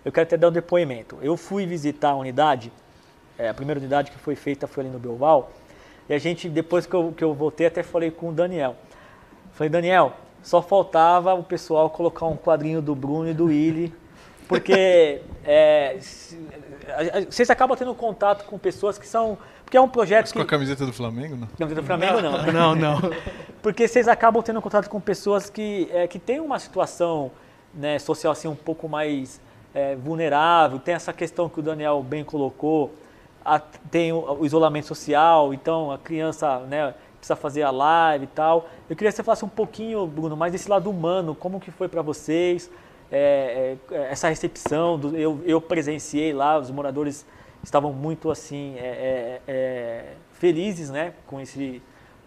eu quero até dar um depoimento. Eu fui visitar a unidade, é, a primeira unidade que foi feita foi ali no Belval, e a gente, depois que eu, que eu voltei, até falei com o Daniel. Falei, Daniel, só faltava o pessoal colocar um quadrinho do Bruno e do Willi, porque é, vocês acabam tendo contato com pessoas que são porque é um projeto Mas que... com a camiseta do Flamengo, não? Camiseta do Flamengo, não. Não, não. Porque vocês acabam tendo contato com pessoas que, é, que têm uma situação né, social assim um pouco mais é, vulnerável. Tem essa questão que o Daniel bem colocou. A, tem o, o, isolamento social, então a criança né, precisa fazer a live e tal. Eu queria que você falasse um pouquinho, Bruno, mais desse lado humano. Como que foi para vocês? É, é, essa recepção, do, eu, eu presenciei lá, os moradores estavam muito assim é, é, é, felizes né, com, esse,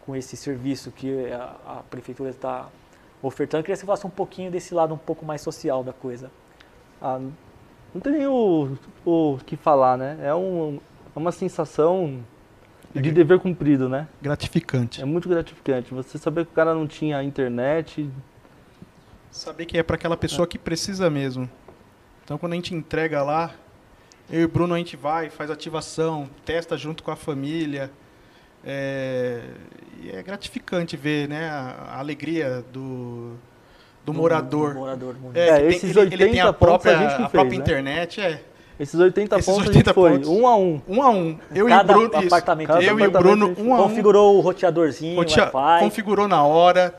com esse serviço que a, a prefeitura está ofertando. Eu queria que você falasse um pouquinho desse lado um pouco mais social da coisa. Ah, não tem nem o, o que falar, né? É um, é uma sensação de dever cumprido, né? Gratificante. É muito gratificante. Você saber que o cara não tinha internet. Saber que é para aquela pessoa que precisa mesmo. Então, quando a gente entrega lá, eu e o Bruno a gente vai, faz ativação, testa junto com a família. É, e é gratificante ver né, a, a alegria do, do morador. Do morador do mundo. É, É, tem- esses ele, ele tem a 80 própria, a gente que a própria fez, né? internet, é. Esses 80 Esses pontos 80 a gente foi pontos. um a um. Um a um. Eu Cada e o Bruno. isso. apartamento. Cada eu e o apartamento Bruno, um a um. Configurou o roteadorzinho, Rotea- Wi-Fi. Configurou na hora.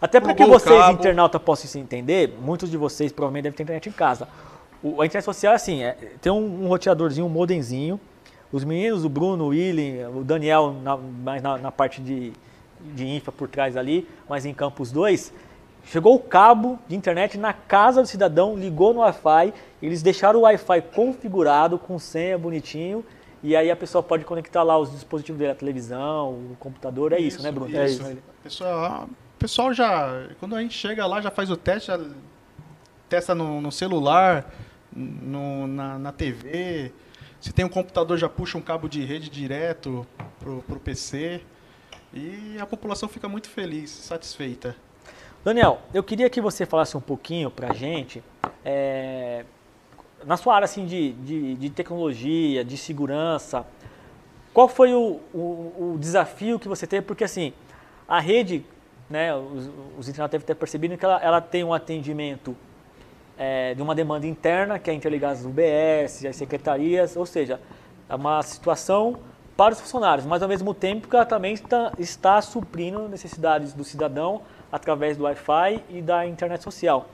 Até para que vocês, cabo. internauta, possam se entender, muitos de vocês provavelmente devem ter internet em casa. O- a internet social é assim, é, tem um, um roteadorzinho, um modemzinho. Os meninos, o Bruno, o William, o Daniel, na, mais na, na parte de, de infra por trás ali, mas em campo os dois, chegou o cabo de internet na casa do cidadão, ligou no Wi-Fi, eles deixaram o Wi-Fi configurado, com senha bonitinho, e aí a pessoa pode conectar lá os dispositivos dele, a televisão, o computador, é isso, né, Bruno? Isso. Pessoal, o pessoal já, quando a gente chega lá, já faz o teste, já testa no, no celular, no, na, na TV. Se tem um computador, já puxa um cabo de rede direto pro, pro PC. E a população fica muito feliz, satisfeita. Daniel, eu queria que você falasse um pouquinho pra gente, é, na sua área assim, de, de, de tecnologia, de segurança, qual foi o, o, o desafio que você teve? Porque assim, a rede, né, os, os internautas devem ter percebido que ela, ela tem um atendimento é, de uma demanda interna, que é interligar as UBS, as secretarias, ou seja, é uma situação para os funcionários, mas ao mesmo tempo que ela também está, está suprindo necessidades do cidadão através do Wi-Fi e da internet social.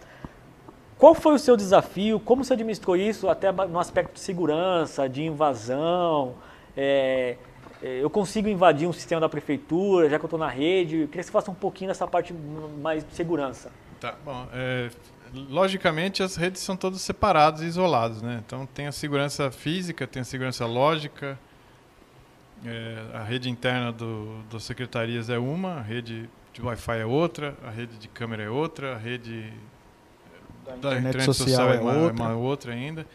Qual foi o seu desafio? Como você administrou isso até no aspecto de segurança, de invasão? É, é, eu consigo invadir um sistema da prefeitura, já que eu estou na rede? Eu queria que você faça um pouquinho dessa parte mais de segurança. Tá, bom. é, logicamente, as redes são todas separadas e isoladas, né? Então, tem a segurança física, tem a segurança lógica. é, a rede interna do, das secretarias é uma, a rede de Wi-Fi é outra, a rede de câmera é outra, a rede da internet, social, é, uma, é uma outra ainda.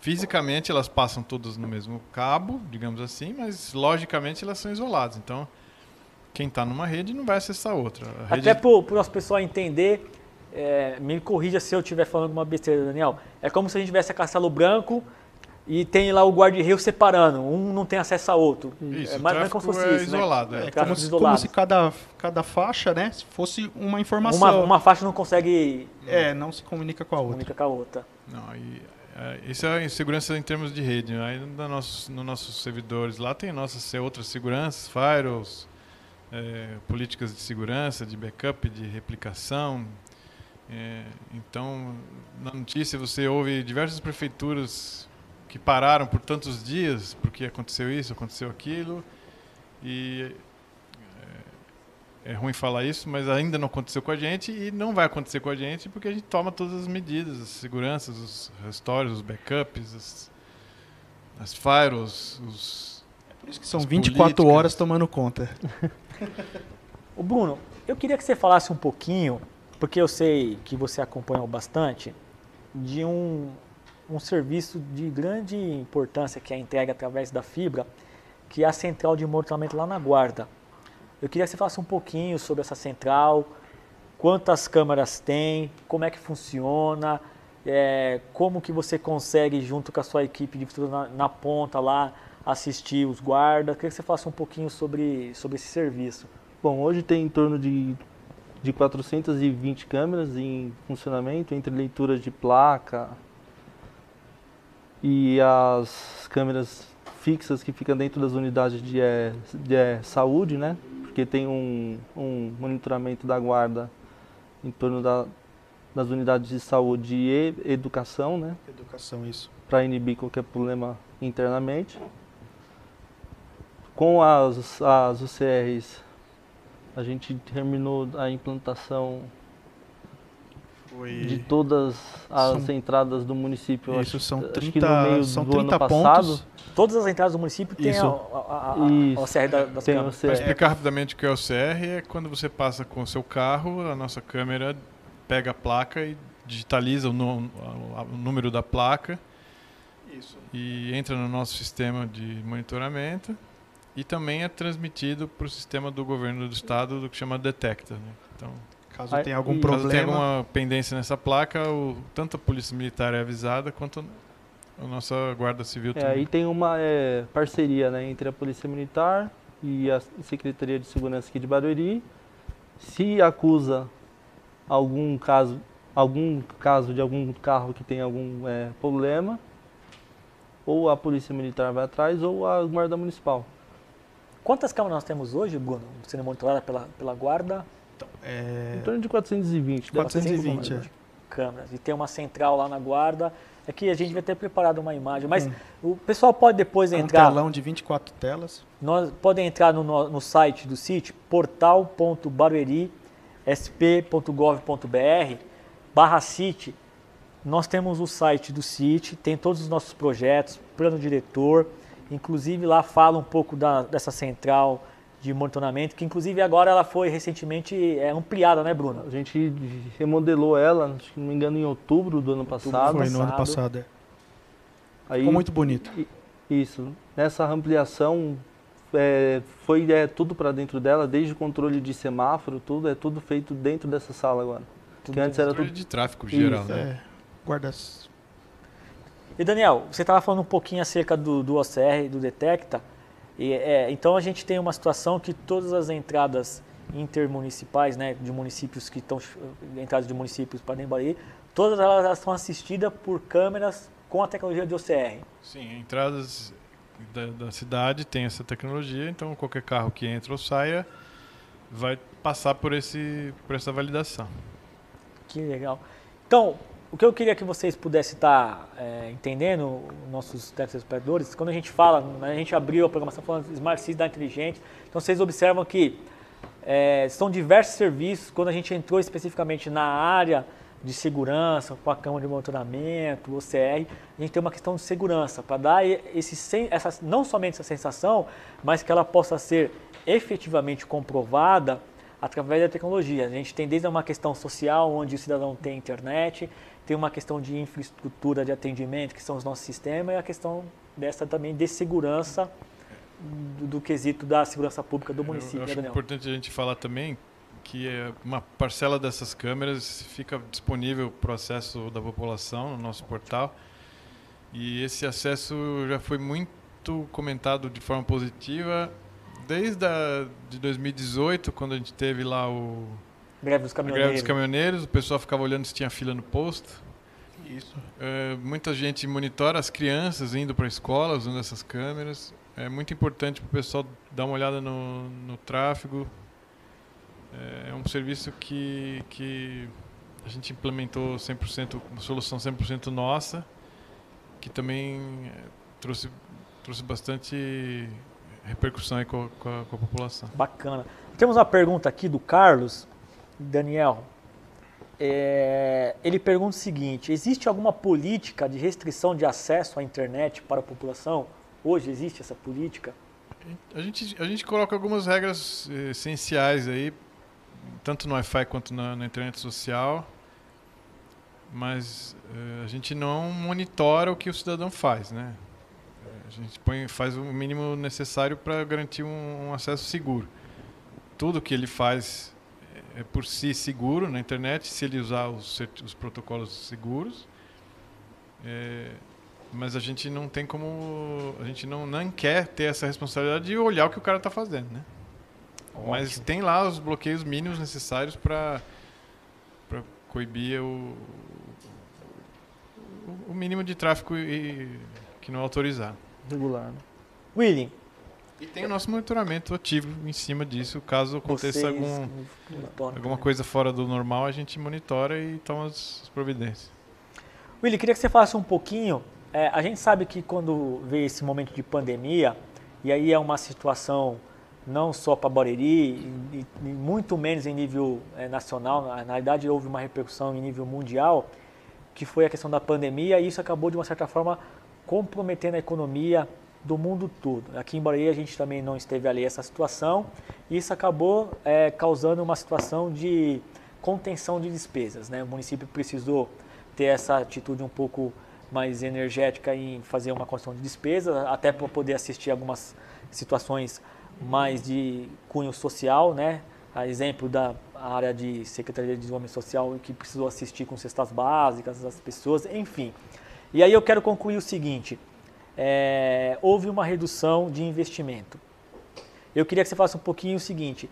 Fisicamente, elas passam todas no mesmo cabo, digamos assim, mas logicamente elas são isoladas. Então, quem está numa rede não vai acessar outra. A rede- Até para o nosso pessoal entender, é, me corrija se eu estiver falando alguma besteira, Daniel. É como se a gente tivesse a Castelo Branco e tem lá o guarda-reio separando. Um não tem acesso ao outro. Isso, é o mais ou menos como se fosse é isso, né? isolado, é. É como se, isolado. como se cada, cada faixa né, fosse uma informação. Uma, uma faixa não consegue É, não se comunica com a outra. comunicar com a outra. Não, e, é, isso é a insegurança em termos de rede. né? Aí nos nossos, nos nossos servidores lá tem nossas se- outras seguranças, firewalls, é, políticas de segurança, de backup, de replicação. É, então, na notícia você ouve diversas prefeituras que pararam por tantos dias porque aconteceu isso, aconteceu aquilo. E é, é ruim falar isso, mas ainda não aconteceu com a gente e não vai acontecer com a gente porque a gente toma todas as medidas, as seguranças, os restores, os backups, as, as firewalls, os Por isso que são As 24 políticas. horas tomando conta. O Bruno, eu queria que você falasse um pouquinho, porque eu sei que você acompanhou bastante, de um, um serviço de grande importância que é a entrega através da fibra, que é a central de monitoramento lá na Guarda. Eu queria que você falasse um pouquinho sobre essa central, quantas câmeras tem, como é que funciona, é, como que você consegue, junto com a sua equipe de infraestrutura na, na ponta lá, assistir os guardas. Queria que você falasse um pouquinho sobre, sobre esse serviço. Bom, hoje tem em torno de, de 420 câmeras em funcionamento, entre leituras de placa e as câmeras fixas que ficam dentro das unidades de, eh, de eh, saúde, né? Porque tem um, um monitoramento da guarda em torno da, das unidades de saúde e educação, né? Educação, isso. para inibir qualquer problema internamente. Com as, as UCRs, a gente terminou a implantação Foi... de todas as São- entradas do município. Isso, acho, são acho 30, que no meio são do 30 ano passado. pontos. Todas as entradas do município têm a, Isso. a, a, a, Isso. a OCR da- das Tem câmeras. Para explicar rapidamente o que é o CR, é quando você passa com o seu carro, a nossa câmera pega a placa e digitaliza o, a- o número da placa Isso. e entra no nosso sistema de monitoramento e também é transmitido para o sistema do governo do estado, do que chama Detecta. Né? Então, Caso Aí- tenha algum e- caso tenha problema. alguma pendência nessa placa, o, tanto a polícia militar é avisada quanto a nossa guarda civil É, também. aí tem uma é, parceria né, entre a Polícia Militar e a Secretaria de Segurança aqui de Barueri. Se acusa algum caso, algum caso de algum carro que tem algum é, problema, ou a polícia militar vai atrás ou a guarda municipal. Quantas câmeras nós temos hoje, Bruno, sendo monitorada pela, pela guarda? Então, é... Em torno de 420. 420, é. câmeras. E tem uma central lá na guarda. É que a gente vai ter preparado uma imagem, mas hum. o pessoal pode depois entrar. Um telão de 24 telas. Nós podem entrar no, no, site do sítio portal.barueri.sp.gov.br barra City. Nós temos o site do CIT, tem todos os nossos projetos, plano diretor, inclusive lá fala um pouco da, dessa central de monitoramento, que inclusive agora ela foi recentemente é, ampliada, né, Bruno? A gente remodelou ela, se não me engano, em outubro do ano passado. Foi no ano passado, é. Aí, Ficou muito bonito. Isso. Nessa ampliação é, foi é, tudo para dentro dela, desde o controle de semáforo, tudo, é tudo feito dentro dessa sala agora. Tudo que antes era tudo de tráfego geral, Isso, né? É. Guardas. E Daniel, você estava falando um pouquinho acerca do, do OCR, do Detecta. E, é, então a gente tem uma situação que todas as entradas intermunicipais, né, de municípios que estão entradas de municípios para Nembaí, todas elas são assistidas por câmeras com a tecnologia de OCR. Sim, entradas da, da, cidade tem essa tecnologia, então qualquer carro que entra ou saia vai passar por esse por essa validação. Que legal. Então, o que eu queria que vocês pudessem estar é, entendendo, nossos telespectadores, quando a gente fala, né, a gente abriu a programação falando Smart City da Inteligente, então vocês observam que é, são diversos serviços, quando a gente entrou especificamente na área de segurança, com a câmara de monitoramento, OCR, a gente tem uma questão de segurança, para dar esse, essa, não somente essa sensação, mas que ela possa ser efetivamente comprovada através da tecnologia. A gente tem desde uma questão social, onde o cidadão tem internet, tem uma questão de infraestrutura de atendimento, que são os nossos sistemas, e a questão dessa também de segurança, do, do quesito da segurança pública do município. Eu, eu acho né, importante a gente falar também que é uma parcela dessas câmeras fica disponível para o acesso da população no nosso portal. E esse acesso já foi muito comentado de forma positiva desde a, de 2018, quando a gente teve lá o greve dos caminhoneiros. greve dos caminhoneiros, o pessoal ficava olhando se tinha fila no posto. Isso. É, muita gente monitora as crianças indo para a escola usando essas câmeras. É muito importante para o pessoal dar uma olhada no, no tráfego. É, é um serviço que, que a gente implementou 100%, uma solução 100% nossa, que também é, trouxe, trouxe bastante repercussão aí com, com, a, com a população. Bacana. Temos uma pergunta aqui do Carlos, Daniel. É, ele pergunta o seguinte: existe alguma política de restrição de acesso à internet para a população? Hoje existe essa política? A gente, a gente coloca algumas regras eh, essenciais aí, tanto no Wi-Fi quanto na, na internet social, mas eh, a gente não monitora o que o cidadão faz, né? A gente põe, faz o mínimo necessário para garantir um, um, acesso seguro. Tudo que ele faz é, por si seguro na internet, se ele usar os, os protocolos seguros. É, mas a gente não tem como. A gente não, não quer ter essa responsabilidade de olhar o que o cara está fazendo, né? Ótimo. Mas tem lá os bloqueios mínimos necessários para coibir o, o mínimo de tráfego e, que não autorizado regular. Né? William. E tem o nosso monitoramento ativo em cima disso. Caso aconteça Vocês, algum, alguma né? coisa fora do normal, a gente monitora e toma as providências. William, queria que você falasse um pouquinho. É, a gente sabe que quando veio esse momento de pandemia, e aí é uma situação não só para Barueri, e, e, muito menos em nível é, nacional, na, na verdade houve uma repercussão em nível mundial, que foi a questão da pandemia, e isso acabou de uma certa forma comprometendo a economia do mundo todo. Aqui em Bahia a gente também não esteve ali essa situação isso acabou é, causando uma situação de contenção de despesas. Né? O município precisou ter essa atitude um pouco mais energética em fazer uma condição de despesa, até para poder assistir algumas situações mais de cunho social, né? A exemplo da área de Secretaria de Desenvolvimento Social que precisou assistir com cestas básicas as pessoas, enfim. E aí eu quero concluir o seguinte: é, houve uma redução de investimento. Eu queria que você falasse um pouquinho o seguinte: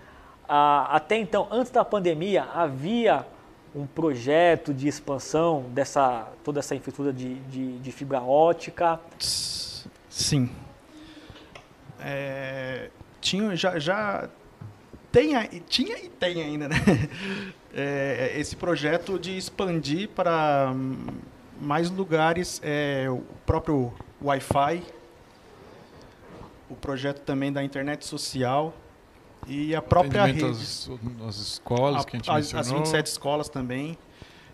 a, até então, antes da pandemia, havia um projeto de expansão dessa toda essa infraestrutura de, de, de fibra ótica? Sim. É, tinha, já, já tem, tinha e tem ainda, né? É, esse projeto de expandir para mais lugares, é, o próprio Wi-Fi, o projeto também da internet social e a própria rede. As, as escolas a, que a gente as, mencionou. As 27 escolas também.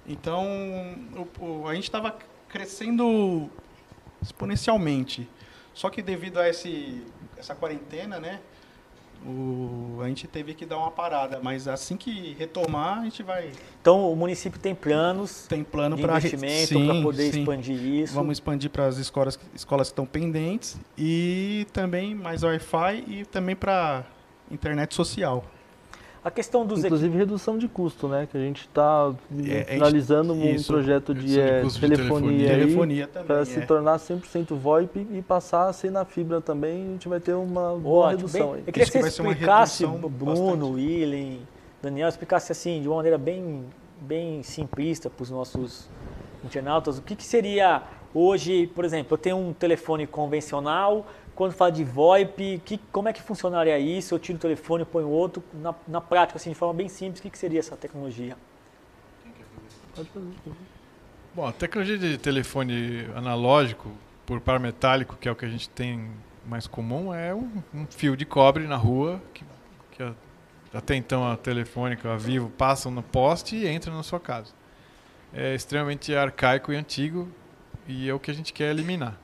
Então, o, o, a gente estava crescendo exponencialmente. Só que devido a esse, essa quarentena, né? O, a gente teve que dar uma parada, mas assim que retomar, a gente vai. Então o município tem planos tem plano de investimento para poder sim. expandir isso. Vamos expandir para as escolas, escolas que estão pendentes e também mais Wi-Fi e também para internet social. A questão dos Inclusive redução de custo, né? Que a gente está é, finalizando um isso, projeto de, é, de telefonia, telefonia para se é. tornar 100% VoIP e passar a ser na fibra também. A gente vai ter uma boa Ótimo, redução. Bem, eu queria que, que você explicasse, Bruno, Willen, Daniel, explicasse assim de uma maneira bem, bem simplista para os nossos internautas o que, que seria hoje, por exemplo, eu tenho um telefone convencional quando fala de VoIP, que, como é que funcionaria isso? Eu tiro o telefone, ponho outro. Na, na prática, assim, de forma bem simples, o que, que seria essa tecnologia? Bom, a tecnologia de telefone analógico por par metálico, que é o que a gente tem mais comum, é um, um fio de cobre na rua, que, que a, até então a telefônica, a Vivo, passam no poste e entram na sua casa. É extremamente arcaico e antigo e é o que a gente quer eliminar.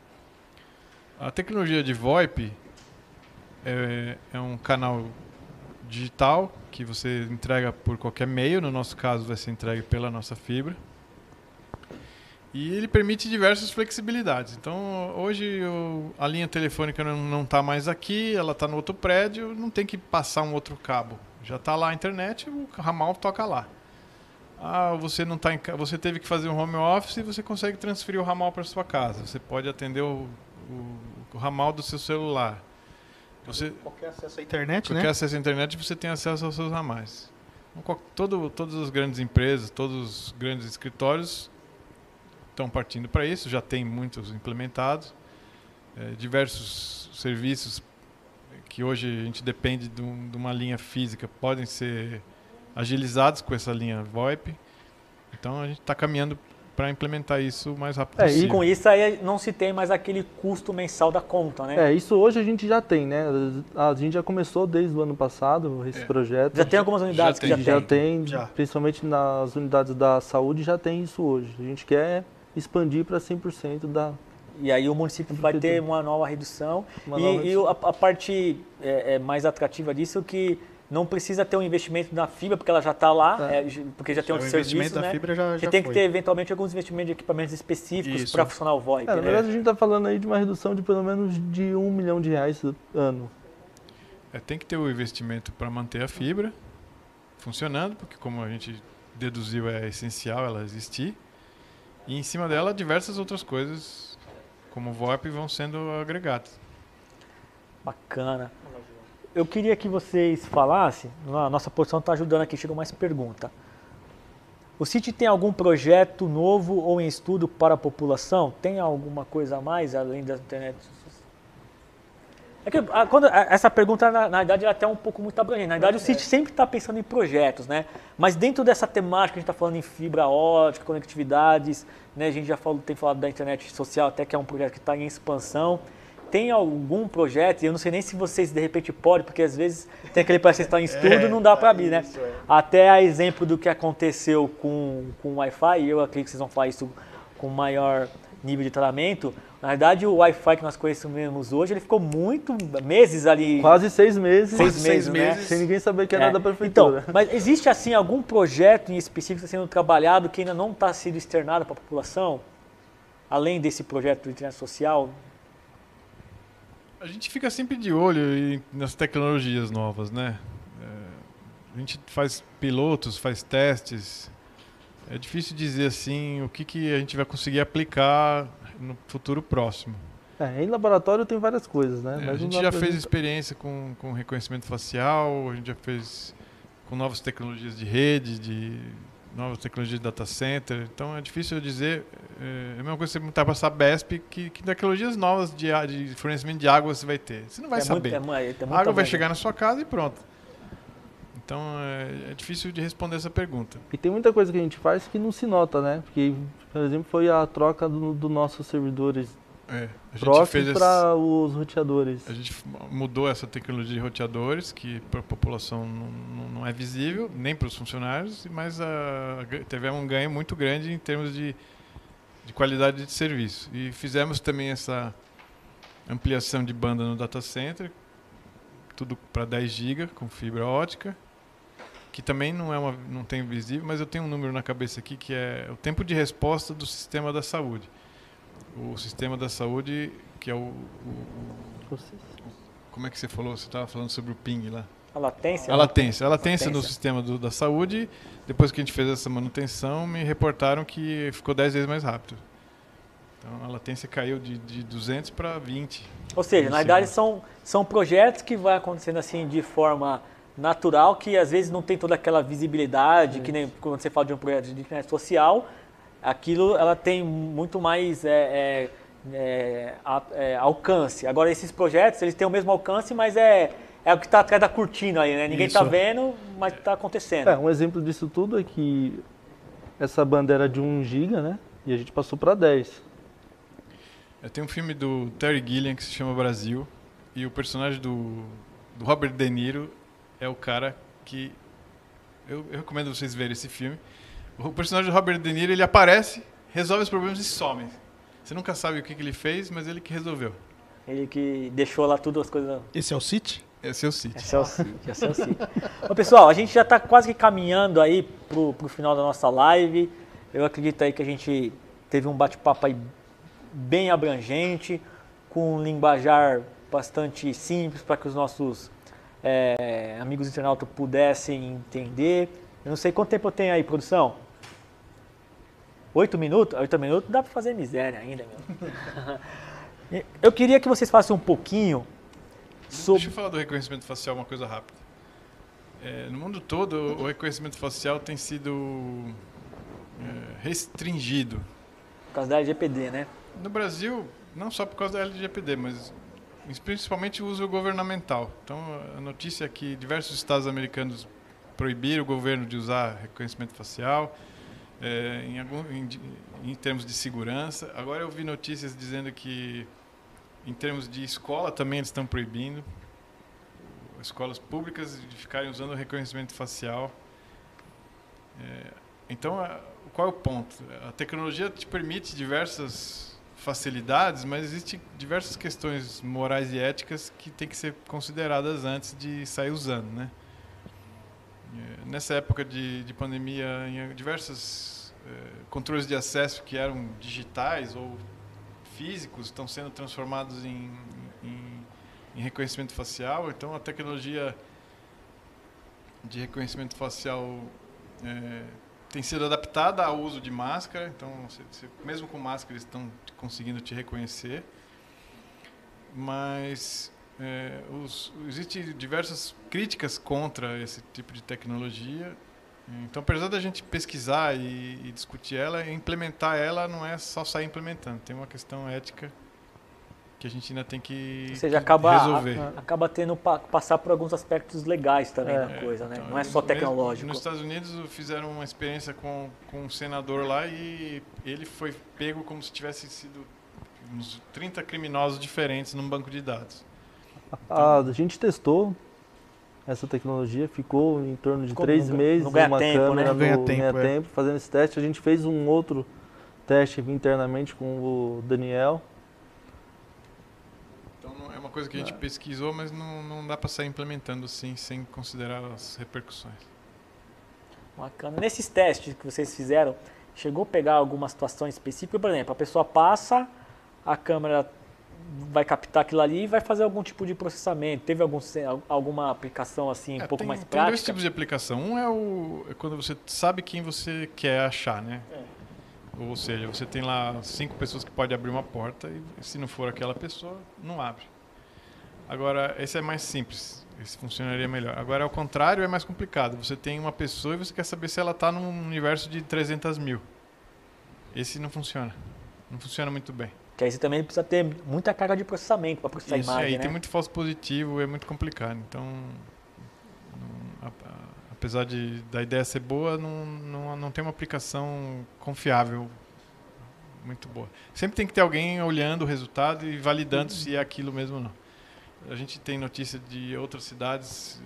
A tecnologia de VoIP é, é, um canal digital que você entrega por qualquer meio, no nosso caso vai ser entregue pela nossa fibra. E ele permite diversas flexibilidades. Então, hoje o, a linha telefônica não está mais aqui, ela está no outro prédio, não tem que passar um outro cabo. Já está lá a internet, o ramal toca lá. Ah, você não tá em, você teve que fazer um home office e você consegue transferir o ramal para sua casa. Você pode atender o o, o ramal do seu celular. Você, qualquer acesso à internet, qualquer né? acesso à internet, você tem acesso aos seus ramais. Então, todo, todas as grandes empresas, todos os grandes escritórios estão partindo para isso, já tem muitos implementados. É, diversos serviços que hoje a gente depende de, um, de, uma linha física podem ser agilizados com essa linha VoIP. Então a gente está caminhando para implementar isso o mais rápido é, possível. E com isso aí não se tem mais aquele custo mensal da conta, né? É, isso hoje a gente já tem, né? A gente já começou desde o ano passado esse é. projeto. Já tem algumas unidades já que já tem? Já tem, principalmente nas unidades da saúde já tem isso hoje. A gente quer expandir para 100% da... E aí o município vai ter uma nova redução. Uma e, nova redução. e a, a, parte é, é mais atrativa disso é que não precisa ter um investimento na fibra, porque ela já está lá, é. É, porque já tem outros serviços, né? fibra já, Você já tem foi. que ter, eventualmente, alguns investimentos de equipamentos específicos para funcionar o VoIP. É, na verdade, a gente está falando aí de uma redução de pelo menos de um milhão de reais ano. É, tem que ter o investimento para manter a fibra funcionando, porque como a gente deduziu, é essencial ela existir. E em cima dela, diversas outras coisas, como o VoIP, vão sendo agregadas. Bacana eu queria que vocês falassem, a nossa posição está ajudando aqui, chegou mais pergunta. O CIT tem algum projeto novo ou em estudo para a população? Tem alguma coisa a mais além da internet? É que, a, quando, a, essa pergunta, na, na, verdade, é até um pouco muito abrangente. Na verdade, o CIT sempre está pensando em projetos, né? Mas dentro dessa temática, a gente está falando em fibra ótica, conectividades, né? a gente já falou, tem falado da internet social, até que é um projeto que está em expansão tem algum projeto, e eu não sei nem se vocês de repente podem, porque às vezes tem aquele paciente que está em estudo é, não dá para abrir, né? É. Até a exemplo do que aconteceu com, com o Wi-Fi, eu acredito que vocês vão falar isso com maior nível de tratamento. Na verdade, o Wi-Fi que nós conhecemos hoje, ele ficou muito meses ali. Quase seis meses. Seis, seis meses, né? Sem ninguém saber que era é. da prefeitura. Então, mas existe assim algum projeto em específico sendo trabalhado que ainda não está sendo externado para a população? Além desse projeto de internet social, a gente fica sempre de olho nas tecnologias novas, né? É, a gente faz pilotos, faz testes. É difícil dizer assim o que, que a gente vai conseguir aplicar no futuro próximo. É, em laboratório tem várias coisas, né? É, a gente já fez experiência com, com reconhecimento facial, a gente já fez com novas tecnologias de rede, de novas tecnologias de data center. Então é difícil eu dizer. É, é a mesma coisa que você perguntar para a Sabesp que, que tecnologias novas de, de, fornecimento de água você vai ter. Você não vai É saber. muito- é é a água vai chegar na sua casa e pronto. Então é, é difícil de responder essa pergunta. E tem muita coisa que a gente faz que não se nota, né? Porque, por exemplo, foi a troca dos do nossos servidores É, a gente próximos fez esse- para os roteadores. A gente mudou essa tecnologia de roteadores, que para a população não, não- é visível, nem para os funcionários, mas a, tivemos um ganho muito grande em termos de, de qualidade de serviço. E fizemos também essa ampliação de banda no data center, tudo para 10 GB com fibra ótica, que também não é uma, não tem visível, mas eu tenho um número na cabeça aqui que é o tempo de resposta do sistema da saúde. O sistema da saúde, que é o- o como é que você falou? Você estava falando sobre o ping lá. A latência. A latência. A latência no sistema do- da saúde, depois que a gente fez essa manutenção, me reportaram que ficou 10 vezes mais rápido. Então a latência caiu de, de 200 para 20. Ou seja, na verdade são, são projetos que vai acontecendo assim de forma natural, que às vezes não tem toda aquela visibilidade, que nem quando você fala de um projeto de internet social, aquilo ela tem muito mais é, é, é, a- é, alcance. Agora esses projetos, eles têm o mesmo alcance, mas é, é o que está atrás da cortina aí, né? Ninguém está vendo, mas está acontecendo. É, um exemplo disso tudo é que essa banda era de 1 GB, né? E a gente passou para 10. É, Tem um filme do Terry Gilliam que se chama Brasil, e o personagem do, do Robert De Niro é o cara que. Eu, eu recomendo vocês verem esse filme. O personagem do Robert De Niro ele aparece, resolve os problemas e some. Você nunca sabe o que, que ele fez, mas ele que resolveu. Ele que deixou lá tudo as coisas Esse é o City? Esse é o City. Esse é o City, esse é o City. Ô, pessoal, a gente já está quase que caminhando aí pro, pro final da nossa live. Eu acredito aí que a gente teve um bate-papo aí bem abrangente, com um linguajar bastante simples para que os nossos é, amigos internautas pudessem entender. Eu não sei quanto tempo eu tenho aí, produção? Oito minutos? Oito minutos dá para fazer miséria ainda, meu. Eu queria que vocês falassem um pouquinho sobre... Deixa eu falar do reconhecimento facial, uma coisa rápida. É, no mundo todo, o reconhecimento facial tem sido é, restringido. Por causa da LGPD, né? No Brasil, não só por causa da LGPD, mas principalmente o uso governamental. Então, a notícia é que diversos estados americanos proibiram o governo de usar reconhecimento facial é, em, algum, em, em termos de segurança. Agora eu vi notícias dizendo que em termos de escola também eles estão proibindo escolas públicas de ficarem usando reconhecimento facial. É, então, a- qual é o ponto? A tecnologia te permite diversas facilidades, mas existem diversas questões morais e éticas que têm que ser consideradas antes de sair usando, né? É, Nessa época de, de pandemia, em diversos controles de acesso que eram digitais ou físicos estão sendo transformados em, em, em reconhecimento facial. Então, a tecnologia de reconhecimento facial é, tem sido adaptada ao uso de máscara. Então, mesmo com máscara, eles estão conseguindo te reconhecer. Mas é, os, existem diversas críticas contra esse tipo de tecnologia. Então, apesar da gente pesquisar e, e discutir ela, implementar ela não é só sair implementando. Tem uma questão ética que a gente ainda tem que Ou seja, acaba, resolver. a- acaba tendo pa, passar por alguns aspectos legais também É. da coisa, né? Então, Não é só tecnológico. Nos Estados Unidos fizeram uma experiência com, com um senador lá e ele foi pego como se tivesse sido uns 30 criminosos diferentes num banco de dados. A gente testou essa tecnologia, ficou em torno de Ficou três no- meses no ganha uma tempo, né? câmera No ganha tempo, ganha é. tempo, fazendo esse teste. A gente fez um outro teste internamente com o Daniel. Então não- é uma coisa que a gente pesquisou, mas não, não dá para sair implementando assim sem considerar as repercussões. Bacana. Nesses testes que vocês fizeram, chegou a pegar alguma situação específica? Por exemplo, a pessoa passa, a câmera vai captar aquilo ali e vai fazer algum tipo de processamento. Teve algum, alguma aplicação assim um É, pouco tem, mais tem dois prática? tipos de aplicação. Um é, o, é quando você sabe quem você quer achar, né? Ou seja, você tem lá cinco pessoas que podem abrir uma porta e se não for aquela pessoa, não abre. Agora, esse é mais simples. Esse funcionaria melhor. Agora, ao contrário, é mais complicado. Você tem uma pessoa e você quer saber se ela está num universo de 300 mil. Esse não funciona. Não funciona muito bem. Que aí você também precisa ter muita carga de processamento para processar Isso, a imagem, aí né? tem muito falso positivo, é muito complicado. Então, não- apesar de da ideia ser boa, não, não, não tem uma aplicação confiável muito boa. Sempre tem que ter alguém olhando o resultado e validando se é aquilo mesmo ou não. A gente tem notícia de outras cidades,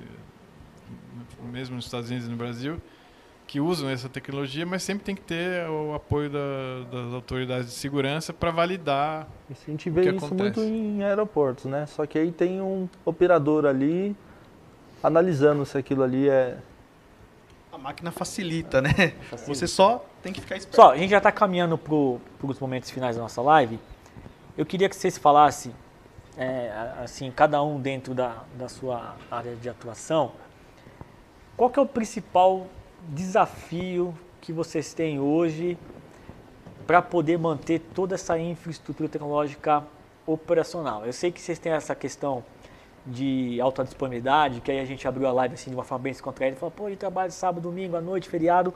mesmo nos Estados Unidos e no Brasil, que usam essa tecnologia, mas sempre tem que ter o apoio da- das autoridades de segurança para validar Isso, a gente vê que isso acontece? muito em aeroportos, né? Só que aí tem um operador ali analisando se aquilo ali é. A máquina facilita, né? Facilita. Você só tem que ficar esperto. Pessoal, a gente já está caminhando para os momentos finais da nossa live. Eu queria que vocês falassem, é, assim, cada um dentro da, da sua área de atuação, qual que é o principal desafio que vocês têm hoje para poder manter toda essa infraestrutura tecnológica operacional? Eu sei que vocês têm essa questão de alta disponibilidade, que aí a gente abriu a live assim de uma forma bem descontraída falou, pô, ele trabalha sábado, domingo, à noite, feriado.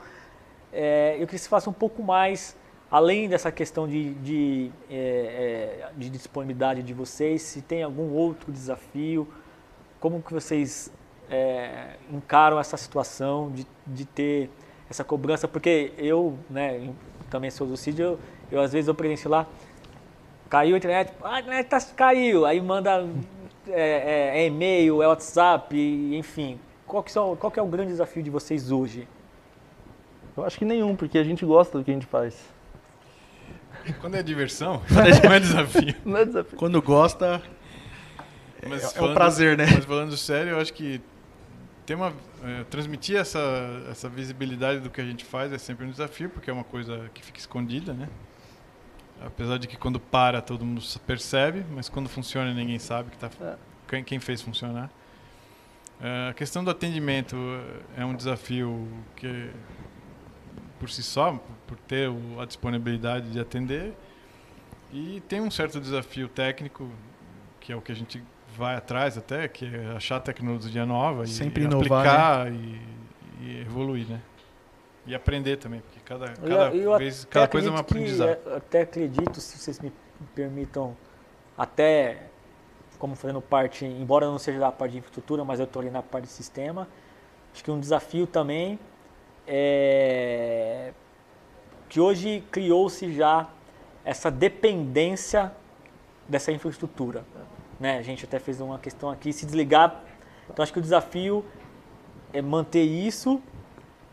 É, eu queria que você faça um pouco mais, além dessa questão de, de, é, é, de disponibilidade de vocês, se tem algum outro desafio, como que vocês é, encaram essa situação de, de ter essa cobrança, porque eu, né, também sou do CID, eu, eu às vezes eu presencio lá, caiu a internet, ah, a internet tá, caiu, aí manda é, é, é e-mail, é WhatsApp, enfim. Qual que, são, qual que é o grande desafio de vocês hoje? Eu acho que nenhum, porque a gente gosta do que a gente faz. Quando é diversão, não é desafio. Não é desafio. Quando gosta, Mas é um falando- prazer, né? Mas falando sério, eu acho que ter uma, é, transmitir essa, essa visibilidade do que a gente faz é sempre um desafio, porque é uma coisa que fica escondida, né? Apesar de que quando para todo mundo percebe, mas quando funciona ninguém sabe que tá, É. quem, quem fez funcionar. É, a questão do atendimento é um desafio que, por si só, por- ter a disponibilidade de atender, e tem um certo desafio técnico, que é o que a gente vai atrás até, que é achar tecnologia nova e, Sempre e inovar, aplicar e, e evoluir, né? E aprender também, porque cada, cada Eu- eu vez, cada coisa é uma aprendizado. eu até acredito, se vocês me permitam, até como fazendo parte, embora eu não seja da parte de infraestrutura, mas eu estou ali na parte de sistema. Acho que um desafio também é que hoje criou-se já essa dependência dessa infraestrutura. Né? A gente até fez uma questão aqui, se desligar. Então acho que o desafio é manter isso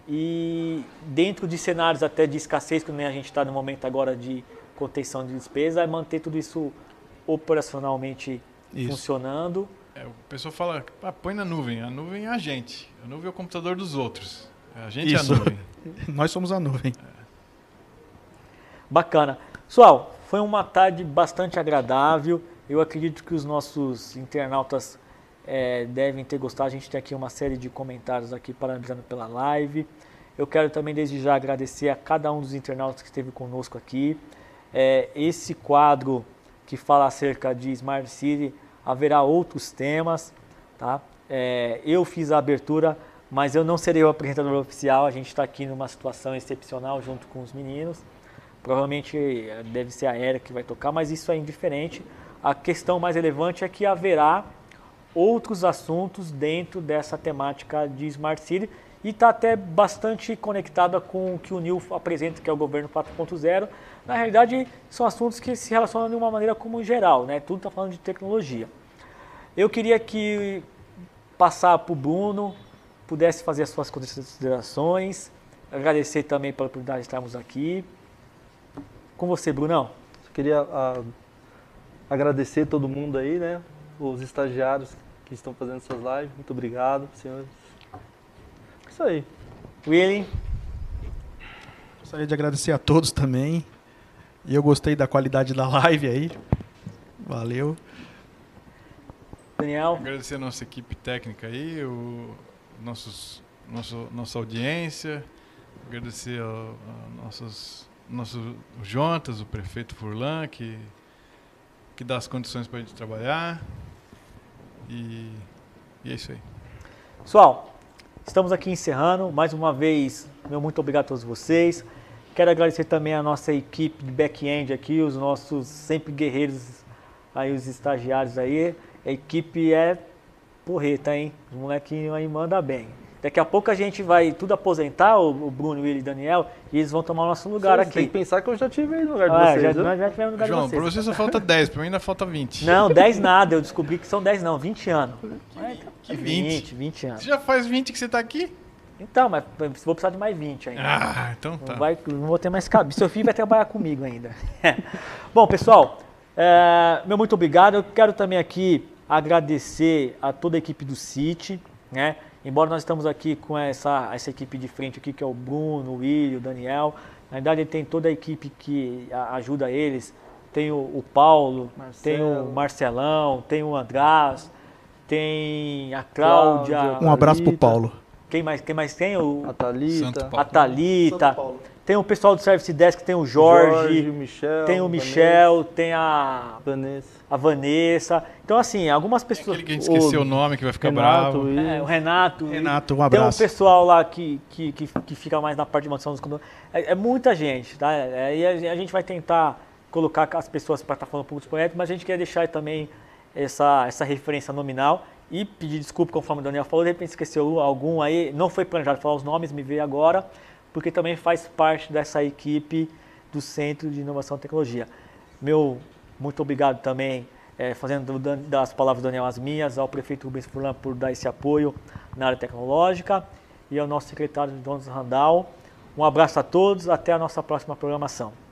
e dentro de cenários até de escassez, que nem a gente está no momento agora de contenção de despesa, é manter tudo isso operacionalmente Isso. funcionando. É, o pessoal fala, ah, põe na nuvem. A nuvem é a gente. A nuvem é o computador dos outros. A gente Isso. é a nuvem. nós somos a nuvem. Bacana. Pessoal, foi uma tarde bastante agradável. Eu acredito que os nossos internautas eh, devem ter gostado. A gente tem aqui uma série de comentários aqui parabenizando pela live. Eu quero também desde já agradecer a cada um dos internautas que esteve conosco aqui. Eh, esse quadro que fala acerca de Smart City haverá outros temas, tá? Eh, eu fiz a abertura, mas eu não serei o apresentador oficial. A gente está aqui numa situação excepcional junto com os meninos. Provavelmente eh, deve ser a Era que vai tocar, mas isso é indiferente. A questão mais relevante é que haverá outros assuntos dentro dessa temática de Smart City e está até bastante conectada com o que o Nil apresenta, que é o governo 4.0. Na realidade, são assuntos que se relacionam de uma maneira como geral, né? Tudo está falando de tecnologia. Eu queria que passar para o Bruno, pudesse fazer as suas considerações, agradecer também pela oportunidade de estarmos aqui. Com você, Brunão. Só queria ah, agradecer todo mundo aí, né? Os estagiários que estão fazendo essas lives. Muito obrigado, senhores. Isso aí. William. Gostaria de agradecer a todos também. E eu gostei da qualidade da live aí. Valeu. Daniel. Agradecer a nossa equipe técnica aí, o nossos, nosso, nossa audiência, agradecer ao, a nossos, nosso o Jontas, o prefeito Furlan, que, que dá as condições para a gente trabalhar. E E é isso aí. Pessoal, estamos aqui encerrando. Mais uma vez, meu muito obrigado a todos vocês. Quero agradecer também a nossa equipe de back-end aqui, os nossos sempre guerreiros aí, os estagiários aí. A equipe é porreta, hein? Os molequinhos aí mandam bem. Daqui a pouco a gente vai tudo aposentar, o Bruno, o Willi e o Daniel, e eles vão tomar o nosso lugar Você aqui. Tem que pensar que eu já tive aí no lugar de Ah, vocês. já, nós já tivemos no lugar João, de pra vocês. você só falta 10, pra mim ainda falta 20. Não, 10 nada, eu descobri que são 10 não, 20 anos. Que 20? 20, 20 anos. Você já faz 20 que você tá aqui? Então, mas vou precisar de mais 20 ainda. Ah, então tá. Não, vai, não vou ter mais cabeça. Seu filho vai trabalhar comigo ainda. Bom, pessoal, é, meu muito obrigado. Eu quero também aqui agradecer a toda a equipe do City, né? Embora nós estamos aqui com essa, essa equipe de frente aqui, que é o Bruno, o William, o Daniel. Na verdade, tem toda a equipe que a- ajuda eles. Tem o, o Paulo, tem o Marcelo. Marcelão, tem o András, tem a Cláudia. Cláudia. Um abraço pro Thalita. Paulo. Quem mais, quem mais tem? O, A Thalita. Santo Paulo. a Thalita. Tem o pessoal do Service Desk, tem o Jorge, Michel. tem o Michel, tem a, Vanessa. a Vanessa. Então, assim, algumas pessoas. Aquele que a gente esqueceu o nome que vai ficar bravo. Renato, É, o Renato. Renato, um Tem um abraço. pessoal lá que, que, que, que fica mais na parte de manutenção dos condomínios. É, é muita gente, tá? É, e a, a gente vai tentar colocar as pessoas para estar falando um pouco dos projetos, mas a gente quer deixar também essa, essa referência nominal e pedir desculpa, conforme o Daniel falou, de repente esqueceu algum aí, não foi planejado falar os nomes, me veio agora, porque também faz parte dessa equipe do Centro de Inovação e Tecnologia. Meu muito obrigado também, eh, fazendo das palavras do Daniel as minhas, ao prefeito Rubens Furlan por dar esse apoio na área tecnológica e ao nosso secretário Donos Randall. Um abraço a todos, até a nossa próxima programação.